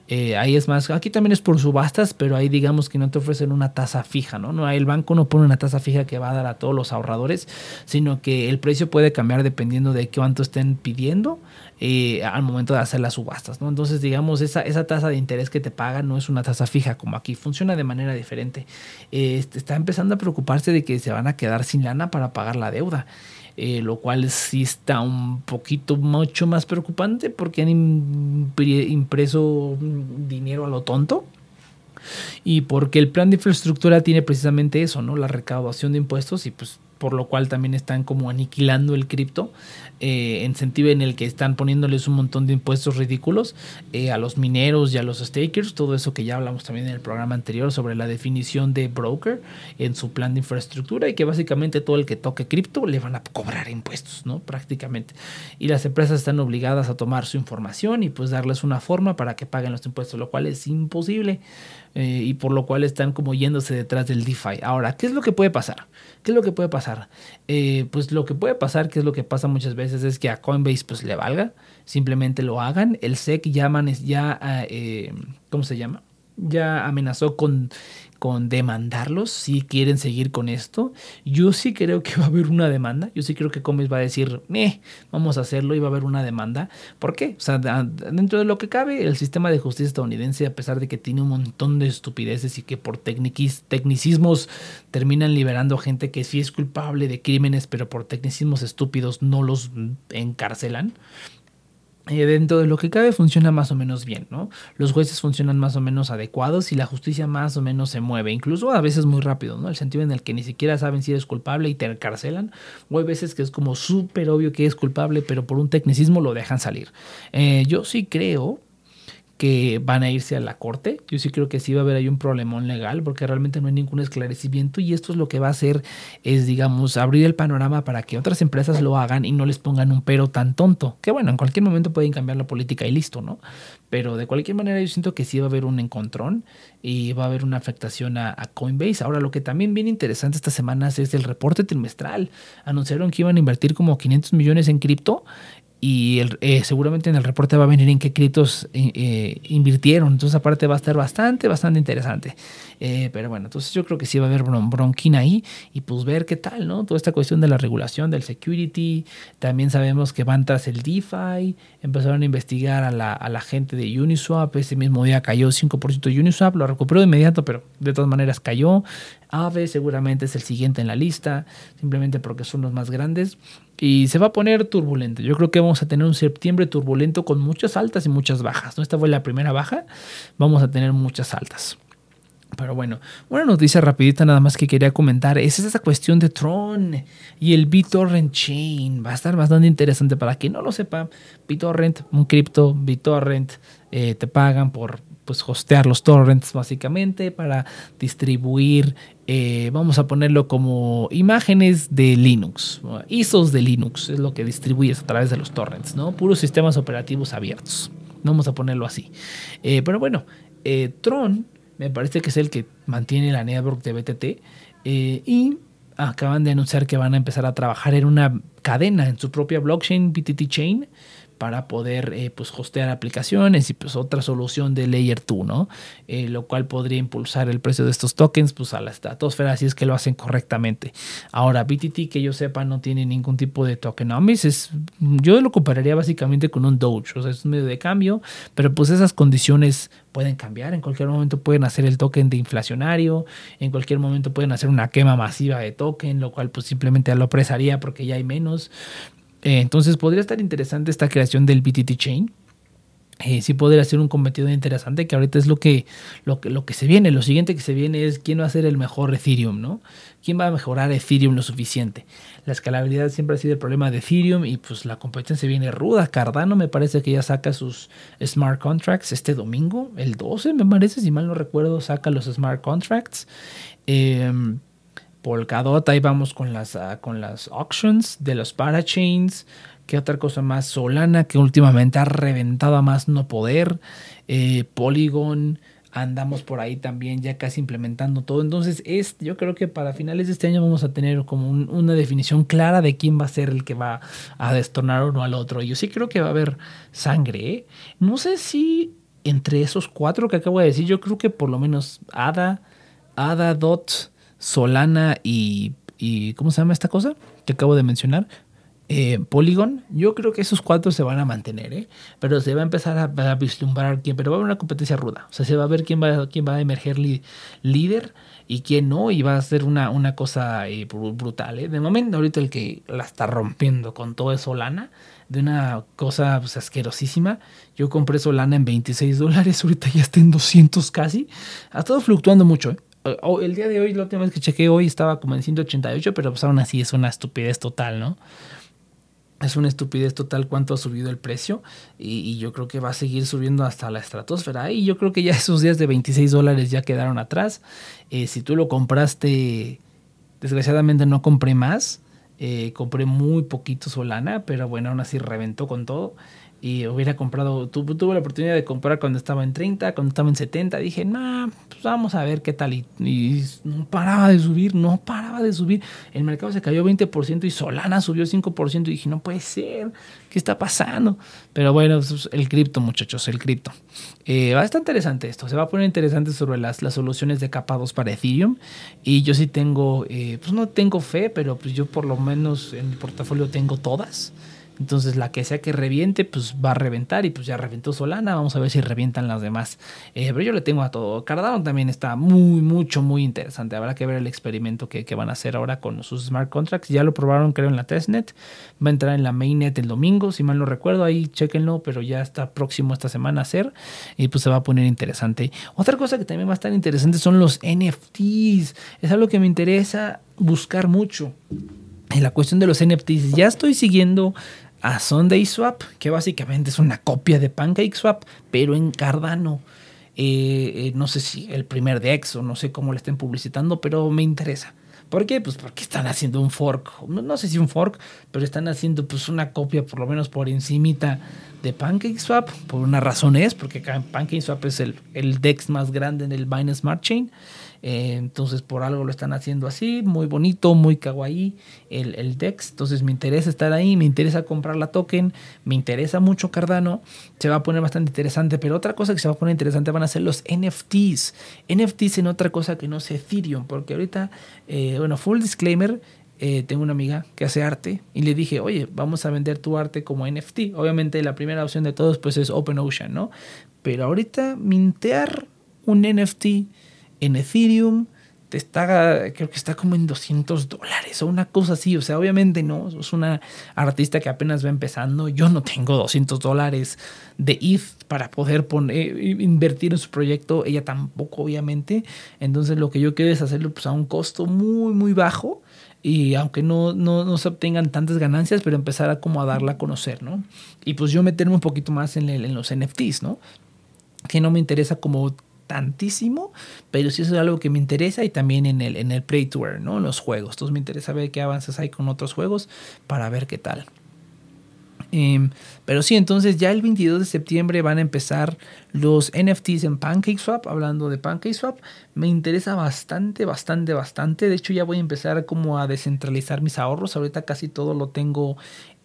Eh, ahí es más, aquí también es por subastas, pero ahí digamos que no te ofrecen una tasa fija, ¿no? el banco no pone una tasa fija que va a dar a todos los ahorradores, sino que el precio puede cambiar dependiendo de cuánto estén pidiendo eh, al momento de hacer las subastas, ¿no? Entonces, digamos, esa, esa tasa de interés que te pagan no es una tasa fija como aquí, funciona de manera diferente. Este, está empezando a preocuparse de que se van a quedar sin lana para pagar la deuda. Eh, lo cual sí está un poquito mucho más preocupante porque han impreso dinero a lo tonto y porque el plan de infraestructura tiene precisamente eso, ¿no? La recaudación de impuestos y pues por lo cual también están como aniquilando el cripto, eh, en sentido en el que están poniéndoles un montón de impuestos ridículos eh, a los mineros y a los stakers, todo eso que ya hablamos también en el programa anterior sobre la definición de broker en su plan de infraestructura y que básicamente todo el que toque cripto le van a cobrar impuestos, ¿no? Prácticamente. Y las empresas están obligadas a tomar su información y pues darles una forma para que paguen los impuestos, lo cual es imposible. Eh, y por lo cual están como yéndose detrás del DeFi. Ahora, ¿qué es lo que puede pasar? ¿Qué es lo que puede pasar? Eh, pues lo que puede pasar, que es lo que pasa muchas veces, es que a Coinbase pues le valga, simplemente lo hagan. El SEC ya, ya eh, ¿cómo se llama? Ya amenazó con con demandarlos si quieren seguir con esto. Yo sí creo que [LAUGHS] va a haber una demanda. Yo sí creo que Comes va a decir, eh, vamos a hacerlo y va a haber una demanda. ¿Por qué? O sea, dentro de lo que cabe, el sistema de justicia estadounidense, a pesar de que tiene un montón de estupideces y que por tecnicismos terminan liberando gente que sí es culpable de crímenes, pero por tecnicismos estúpidos no los encarcelan eh, dentro de lo que cabe funciona más o menos bien, ¿no? Los jueces funcionan más o menos adecuados y la justicia más o menos se mueve, incluso a veces muy rápido, ¿no? El sentido en el que ni siquiera saben si eres culpable y te encarcelan, o hay veces que es como súper obvio que es culpable, pero por un tecnicismo lo dejan salir. Eh, yo sí creo que van a irse a la corte. Yo sí creo que sí va a haber ahí un problemón legal porque realmente no hay ningún esclarecimiento y esto es lo que va a hacer es, digamos, abrir el panorama para que otras empresas lo hagan y no les pongan un pero tan tonto. Que bueno, en cualquier momento pueden cambiar la política y listo, ¿no? Pero de cualquier manera yo siento que sí va a haber un encontrón y va a haber una afectación a, Coinbase. Ahora, lo que también viene interesante estas semanas es el reporte trimestral. Anunciaron que iban a invertir como 500 millones en cripto y eh, seguramente en el reporte va a venir en qué criptos eh, eh, invirtieron. Entonces, aparte va a estar bastante, bastante interesante. Pero bueno, entonces yo creo que sí va a haber bron bronquina ahí y pues ver qué tal, ¿no? Toda esta cuestión de la regulación, del security. También sabemos que van tras el DeFi. Empezaron a investigar a la, a la gente de Uniswap. Ese mismo día cayó 5% Uniswap. Lo recuperó de inmediato, pero de todas maneras cayó. Aave seguramente es el siguiente en la lista, simplemente porque son los más grandes. Y se va a poner turbulento. Yo creo que vamos a tener un septiembre turbulento con muchas altas y muchas bajas. ¿no? Esta fue la primera baja, vamos a tener muchas altas. Pero bueno, una noticia rapidita nada más que quería comentar es esa cuestión de Tron y el BitTorrent Chain. Va a estar bastante interesante para quien no lo sepa. BitTorrent, un cripto, BitTorrent, eh, te pagan por pues hostear los torrents básicamente para distribuir, eh, vamos a ponerlo como imágenes de Linux, ISOs de Linux, es lo que distribuyes a través de los torrents, ¿no? Puros sistemas operativos abiertos, vamos a ponerlo así. Eh, pero bueno, Tron me parece que es el que mantiene la network de BTT y acaban de anunciar que van a empezar a trabajar en una cadena en su propia blockchain, BTT Chain, para poder eh, pues hostear aplicaciones y pues otra solución de Layer 2, ¿no? Eh, lo cual podría impulsar el precio de estos tokens pues a la estratosfera si es que lo hacen correctamente. Ahora, BTT que yo sepa no tiene ningún tipo de tokenomics, es, yo lo compararía básicamente con un Doge, o sea, es un medio de cambio, pero pues esas condiciones pueden cambiar, en cualquier momento pueden hacer el token de inflacionario, en cualquier momento pueden hacer una quema masiva de token, lo cual pues simplemente lo apresaría porque ya hay menos. Eh, entonces podría estar interesante esta creación del BTT Chain. Eh, sí podría ser un competidor interesante, que ahorita es lo que, lo, que, lo que se viene. Lo siguiente que se viene es quién va a ser el mejor Ethereum, ¿no? ¿Quién va a mejorar Ethereum lo suficiente? La escalabilidad siempre ha sido el problema de Ethereum y pues la competencia viene ruda. Cardano me parece que ya saca sus smart contracts este domingo, el 12 me parece, si mal no recuerdo, saca los smart contracts. Eh, Polkadot, ahí vamos con las, ah, con las auctions de los parachains. ¿Qué otra cosa más? Solana, que últimamente ha reventado a más no poder. Eh, Polygon, andamos por ahí también ya casi implementando todo. Entonces, es, yo creo que para finales de este año vamos a tener como una definición clara de quién va a ser el que va a destornar uno al otro. Yo sí creo que va a haber sangre. ¿eh? No sé si entre esos cuatro que acabo de decir, yo creo que por lo menos Ada, Ada, Dot Solana y, ¿cómo se llama esta cosa que acabo de mencionar? Eh, Polygon, yo creo que esos cuatro se van a mantener, ¿eh? pero se va a empezar a, vislumbrar quién, pero va a haber una competencia ruda, o sea, se va a ver quién va, quién va a emerger líder y quién no, y va a ser una, una cosa eh, brutal. ¿eh? De momento, ahorita el que la está rompiendo con todo es Solana, de una cosa pues, asquerosísima. Yo compré Solana en 26 dólares, ahorita ya está en 200 casi. Ha estado fluctuando mucho, ¿eh? el día de hoy, la última vez que chequé hoy estaba como en 188, pero pues aún así es una estupidez total, ¿no? Es una estupidez total cuánto ha subido el precio y, yo creo que va a seguir subiendo hasta la estratosfera. Y yo creo que ya [LAUGHS] esos días de 26 dólares ya quedaron atrás. Eh, si tú lo compraste, desgraciadamente no compré más. Eh, compré muy poquito Solana, pero bueno, aún así reventó con todo y hubiera comprado, tuve la oportunidad de comprar cuando estaba en 30, cuando estaba en 70, dije, nah, pues vamos a ver qué tal. Y, no paraba de subir, no paraba de subir. El mercado se cayó 20% y Solana subió 5%. Y dije, no puede ser, ¿qué está pasando? Pero bueno, el cripto, muchachos, el cripto. Eh, va a estar interesante esto, se va a poner interesante sobre las, las soluciones de capa 2 para Ethereum. Y yo sí tengo, eh, pues no tengo fe, pero pues yo por lo menos en mi portafolio tengo todas. Entonces la que sea que reviente, pues va a reventar y pues ya reventó Solana. Vamos a ver si revientan las demás. Eh, pero yo le tengo a todo. Cardano también está muy, mucho, muy interesante. Habrá que ver el experimento que, van a hacer ahora con sus smart contracts. Ya lo probaron creo en la testnet. Va a entrar en la mainnet el domingo, si mal no recuerdo. Ahí chequenlo, pero ya está próximo esta semana a hacer. Y pues se va a poner interesante. Otra cosa que también va a estar interesante son los NFTs. Es algo que me interesa buscar mucho. En la cuestión de los NFTs, ya estoy siguiendo a Sunday Swap, que básicamente es una copia de Pancake Swap, pero en Cardano. Eh, eh, no sé si el primer DEX o no sé cómo le estén publicitando, pero me interesa. ¿Por qué? Pues porque están haciendo un fork. No, sé si un fork, pero están haciendo pues una copia por lo menos por encimita de PancakeSwap. Por una razón es, porque PancakeSwap es el, el DEX más grande en el Binance Smart Chain. Eh, entonces por algo lo están haciendo así, muy bonito, muy kawaii el, el DEX. Entonces me interesa estar ahí, me interesa comprar la token, me interesa mucho Cardano. Se va a poner bastante interesante, pero otra cosa que se va a poner interesante van a ser los NFTs. NFTs en otra cosa que no sé Ethereum, porque ahorita, eh, bueno, full disclaimer, eh, tengo una amiga que hace arte y le dije, oye, vamos a vender tu arte como NFT. Obviamente la primera opción de todos pues es OpenOcean, ¿no? Pero ahorita mintear un NFT en Ethereum te está, creo que está como en 200 dólares o una cosa así. O sea, obviamente no, es una artista que apenas va empezando. Yo no tengo 200 dólares de ETH para poder poner, invertir en su proyecto. Ella tampoco, obviamente. Entonces lo que yo quiero es hacerlo pues, a un costo muy, muy bajo. Y aunque no, no, no se obtengan tantas ganancias, pero empezar a como a darla a conocer, ¿no? Y pues yo meterme un poquito más en, en los NFTs, ¿no? Que no me interesa como tantísimo, pero sí es algo que me interesa y también en el, en el Play to Earn, ¿no? Los juegos. Entonces me interesa ver qué avances hay con otros juegos para ver qué tal. Em, pero sí, entonces ya el 22 de septiembre van a empezar los NFTs en PancakeSwap. Hablando de PancakeSwap, me interesa bastante, bastante, bastante. De hecho, ya voy a empezar como a descentralizar mis ahorros. Ahorita casi todo lo tengo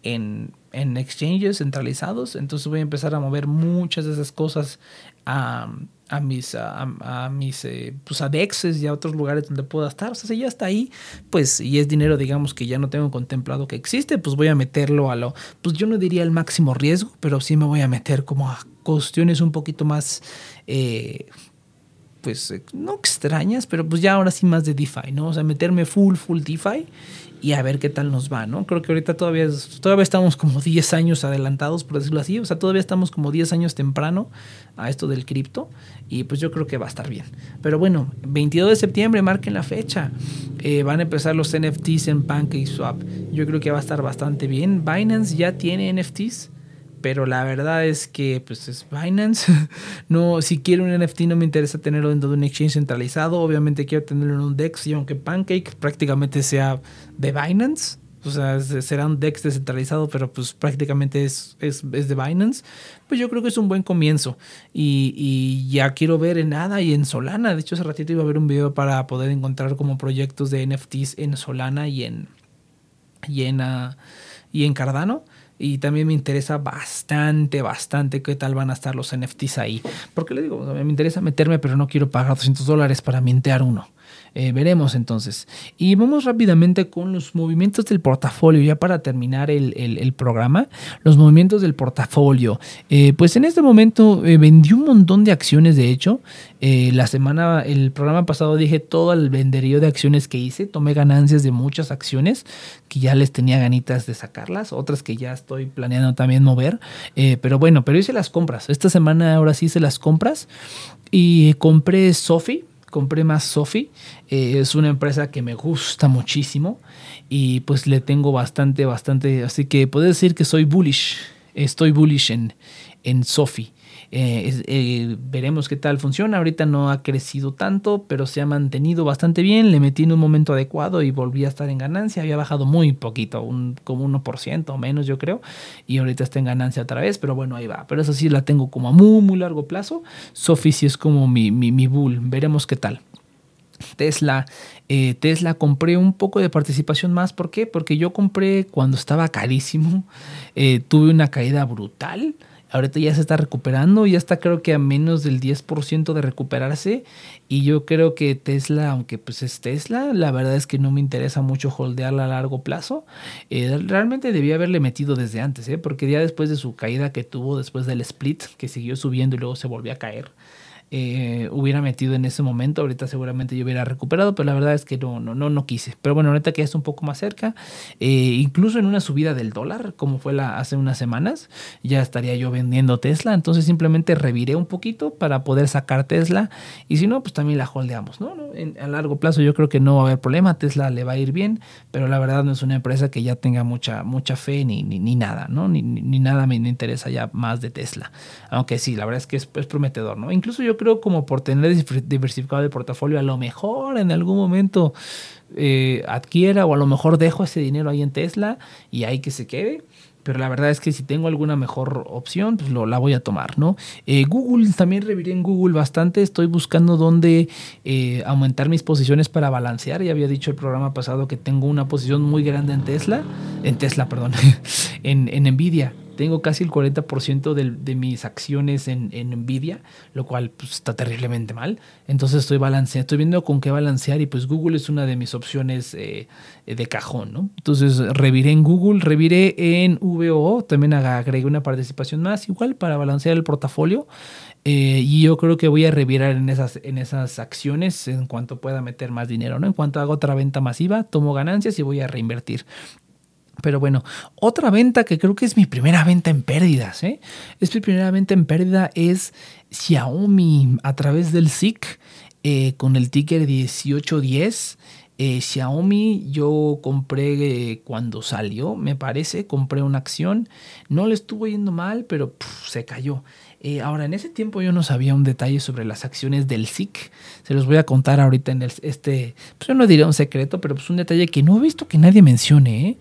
en, en exchanges centralizados. Entonces voy a empezar a mover muchas de esas cosas a a mis, a, mis eh, pues adexes y a otros lugares donde pueda estar. O sea, si ya está ahí, pues, y es dinero, digamos, que ya no tengo contemplado que existe, pues voy a meterlo a lo, pues yo no diría el máximo riesgo, pero sí me voy a meter como a cuestiones un poquito más, eh, pues, eh, no extrañas, pero pues ya ahora sí más de DeFi, ¿no? O sea, meterme full, full DeFi y a ver qué tal nos va, ¿no? Creo que ahorita todavía, todavía estamos como 10 años adelantados, por decirlo así, o sea, todavía estamos como 10 años temprano a esto del cripto y pues yo creo que va a estar bien. Pero bueno, 22 de septiembre, marquen la fecha, eh, van a empezar los NFTs en PancakeSwap, yo creo que va a estar bastante bien. Binance ya tiene NFTs pero la verdad es que pues es Binance. [LAUGHS] no, si quiero un NFT no me interesa tenerlo dentro de un exchange centralizado. Obviamente quiero tenerlo en un DEX y aunque Pancake prácticamente sea de Binance, o sea, será un DEX descentralizado, pero pues prácticamente es, es, de Binance, pues yo creo que es un buen comienzo. Y, y, ya quiero ver en ADA y en Solana. De hecho, hace ratito iba a ver un video para poder encontrar como proyectos de NFTs en Solana y en, y en, ah, y en Cardano y también me interesa bastante, bastante qué tal van a estar los NFTs ahí. Porque le digo, me interesa meterme, pero no quiero pagar 200 dólares para mintear uno. Eh, veremos entonces. Y vamos rápidamente con los movimientos del portafolio, ya para terminar el, programa. Los movimientos del portafolio. Eh, pues en este momento eh, vendí un montón de acciones, de hecho. la semana, el programa pasado dije todo el venderío de acciones que hice. Tomé ganancias de muchas acciones que ya les tenía ganitas de sacarlas, otras que ya estoy planeando también mover. pero bueno, pero hice las compras. Esta semana ahora sí hice las compras y compré Sophie compré más Sophie. Eh, es una empresa que me gusta muchísimo y pues le tengo bastante, bastante. Así que puedo decir que soy bullish. Estoy bullish en, en Sophie. Eh, eh, veremos qué tal funciona. Ahorita no ha crecido tanto, pero se ha mantenido bastante bien. Le metí en un momento adecuado y volví a estar en ganancia. Había bajado muy poquito, un, como 1% o menos, yo creo. Y ahorita está en ganancia otra vez, pero bueno, ahí va. Pero eso sí la tengo como a muy, muy largo plazo. Sophie sí es como mi, mi, bull. Veremos qué tal. Tesla. Eh, Tesla compré un poco de participación más. ¿Por qué? Porque yo compré cuando estaba carísimo. tuve una caída brutal ahorita ya se está recuperando, ya está creo que a menos del 10% de recuperarse y yo creo que Tesla, aunque pues es Tesla, la verdad es que no me interesa mucho holdearla a largo plazo. Eh, realmente debía haberle metido desde antes, ¿eh? porque ya después de su caída que tuvo después del split, que siguió subiendo y luego se volvió a caer eh, hubiera metido en ese momento. Ahorita seguramente yo hubiera recuperado, pero la verdad es que no, no, no, no quise. Pero bueno, ahorita que ya está un poco más cerca, eh, incluso en una subida del dólar, como fue la, hace unas semanas, ya estaría yo vendiendo Tesla. Entonces simplemente reviré un poquito para poder sacar Tesla. Y si no, pues también la holdeamos, ¿no? a largo plazo yo creo que no va a haber problema. Tesla le va a ir bien, pero la verdad no es una empresa que ya tenga mucha, mucha fe ni, ni, nada, ¿no? Ni, ni, nada me interesa ya más de Tesla. Aunque sí, la verdad es que es, es prometedor, ¿no? Incluso yo creo como por tener diversificado el portafolio, a lo mejor en algún momento eh, adquiera o a lo mejor dejo ese dinero ahí en Tesla y ahí que se quede. Pero la verdad es que si tengo alguna mejor opción, pues lo, la voy a tomar, ¿no? Eh, Google, también reviré en Google bastante. Estoy buscando dónde eh, aumentar mis posiciones para balancear. Ya había dicho el programa pasado que tengo una posición muy grande en Tesla. En Tesla, perdón. [LAUGHS] en, en Nvidia tengo casi el 40% de, de, mis acciones en, en Nvidia, lo cual pues, está terriblemente mal. Entonces estoy balanceando, estoy viendo con qué balancear y pues Google es una de mis opciones eh, de cajón, ¿no? Entonces reviré en Google, reviré en VOO, también agregué una participación más igual para balancear el portafolio. Eh, y yo creo que voy a revirar en esas, en esas acciones en cuanto pueda meter más dinero, ¿no? En cuanto haga otra venta masiva, tomo ganancias y voy a reinvertir. Pero bueno, otra venta que creo que es mi primera venta en pérdidas, ¿eh? Es mi primera venta en pérdida es Xiaomi a través del SIC eh, con el ticker 1810. Eh, Xiaomi yo compré eh, cuando salió, me parece, compré una acción, no le estuvo yendo mal, pero se cayó. ahora, en ese tiempo yo no sabía un detalle sobre las acciones del SIC. Se los voy a contar ahorita en este, pues yo no diría un secreto, pero pues un detalle que no he visto que nadie mencione.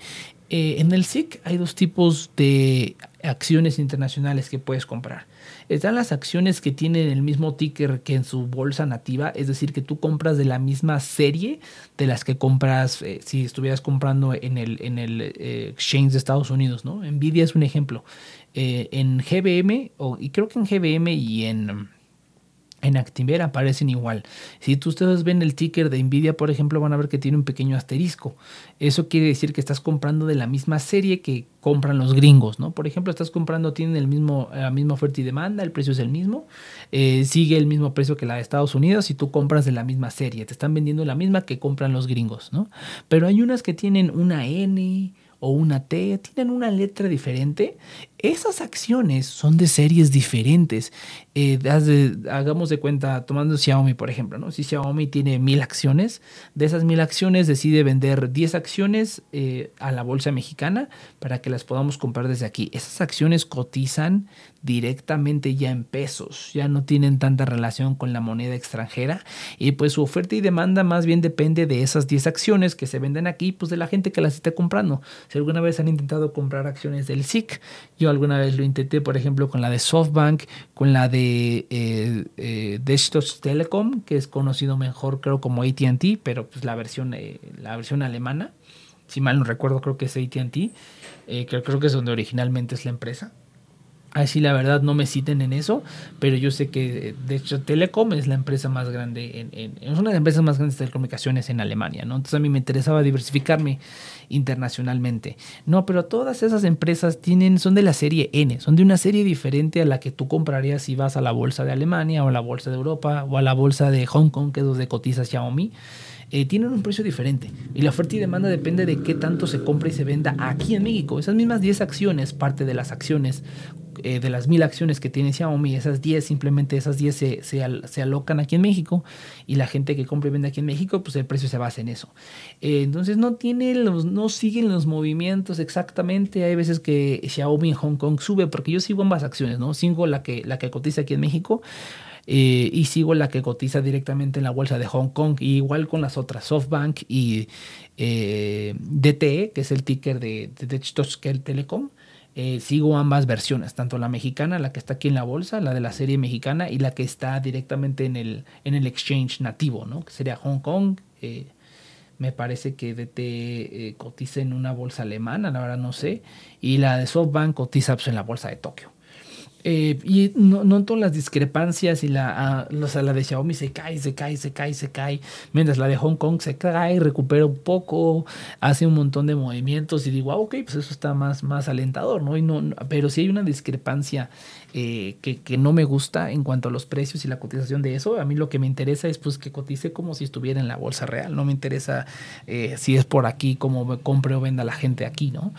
¿Eh? En el SIC hay dos tipos de acciones internacionales que puedes comprar. Están las acciones que tienen el mismo ticker que en su bolsa nativa, es decir, que tú compras de la misma serie de las que compras eh, si estuvieras comprando en el, en el eh, exchange de Estados Unidos, ¿no? Nvidia es un ejemplo. en GBM, y creo que en GBM y en en Actimera aparecen igual. Si ustedes ven el ticker de Nvidia, por ejemplo, van a ver que tiene un pequeño asterisco. Eso quiere decir que estás comprando de la misma serie que compran los gringos, ¿no? Por ejemplo, estás comprando, tienen el mismo, la misma oferta y demanda, el precio es el mismo, eh, sigue el mismo precio que la de Estados Unidos y tú compras de la misma serie. Te están vendiendo la misma que compran los gringos, ¿no? Pero hay unas que tienen una N, o una T, tienen una letra diferente esas acciones son de series diferentes. Eh, hagamos de cuenta, tomando Xiaomi, por ejemplo, ¿no? Si Xiaomi tiene mil acciones, de esas mil acciones decide vender 10 acciones eh, a la bolsa mexicana para que las podamos comprar desde aquí. Esas acciones cotizan directamente ya en pesos, ya no tienen tanta relación con la moneda extranjera y pues su oferta y demanda más bien depende de esas 10 acciones que se venden aquí, pues de la gente que las esté comprando. Si alguna vez han intentado comprar acciones del SIC, yo alguna vez lo intenté, por ejemplo, con la de SoftBank, con la de eh, eh Telecom, que es conocido mejor creo como ATT, pero pues la versión, eh, la versión alemana. Si mal no recuerdo, creo que es ATT, eh, que creo que es donde originalmente es la empresa. Así la verdad no me citen en eso, pero yo sé que de hecho Telecom es la empresa más grande, es una de las empresas más grandes de telecomunicaciones en Alemania, ¿no? Entonces a mí me interesaba diversificarme internacionalmente. No, pero todas esas empresas tienen, son de la serie N, son de una serie diferente a la que tú comprarías si vas a la bolsa de Alemania o a la bolsa de Europa o a la bolsa de Hong Kong, que es donde cotiza Xiaomi. Eh, tienen un precio diferente. Y la oferta y demanda depende de qué tanto se compra y se venda aquí en México. Esas mismas 10 acciones, parte de las acciones eh, de las mil acciones que tiene Xiaomi, esas 10, simplemente esas 10 se, se, alocan aquí en México y la gente que compra y vende aquí en México, pues el precio se basa en eso. Eh, entonces no tiene los, no siguen los movimientos exactamente. Hay veces que Xiaomi en Hong Kong sube, porque yo sigo ambas acciones, ¿no? Sigo la que, la que cotiza aquí en México. Eh, y sigo la que cotiza directamente en la bolsa de Hong Kong, igual con las otras, SoftBank y DTE, que es el ticker de, de, de Telecom. Eh, sigo ambas versiones, tanto la mexicana, la que está aquí en la bolsa, la de la serie mexicana, y la que está directamente en el, en el exchange nativo, ¿no? que sería Hong Kong. Eh, me parece que DT eh, cotiza en una bolsa alemana, la verdad no sé, y la de SoftBank cotiza pues, en la bolsa de Tokio. Eh, y no, noto las discrepancias y la, sea, la de Xiaomi se cae, se cae, se cae, se cae, mientras la de Hong Kong se cae, recupera un poco, hace un montón de movimientos y digo, ah, ok, pues eso está más, más alentador, ¿no? Y no pero si hay una discrepancia eh, que, que, no me gusta en cuanto a los precios y la cotización de eso. A mí lo que me interesa es pues que cotice como si estuviera en la bolsa real. No me interesa eh, si es por aquí, como compre o venda la gente aquí, ¿no?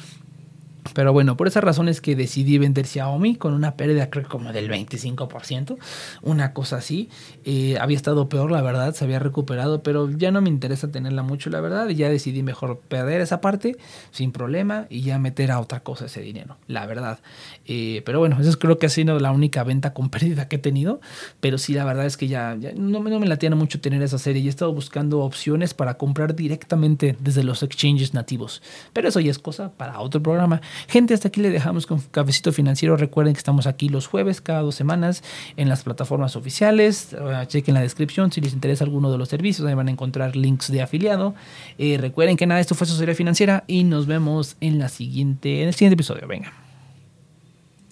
Pero bueno, por esas razones que decidí vender Xiaomi con una pérdida creo como del 25%, una cosa así. Eh, había estado peor, la verdad, se había recuperado, pero ya no me interesa tenerla mucho, la verdad. Y ya decidí mejor perder esa parte sin problema y ya meter a otra cosa ese dinero, la verdad. Eh, pero bueno, eso creo que ha sido la única venta con [LAUGHS] pérdida que he tenido. Pero sí, la verdad es que ya, no, no, me la tiene mucho tener esa serie y he estado buscando opciones para comprar directamente desde los exchanges nativos. Pero eso ya es cosa para otro programa. Gente, hasta aquí le dejamos con Cafecito Financiero. Recuerden que estamos aquí los jueves, cada dos semanas, en las plataformas oficiales. Uh, chequen la descripción si les interesa alguno de los servicios. Ahí van a encontrar links de afiliado. Eh, recuerden que nada, esto fue Sociedad Financiera y nos vemos en, la siguiente, en el siguiente episodio. Venga.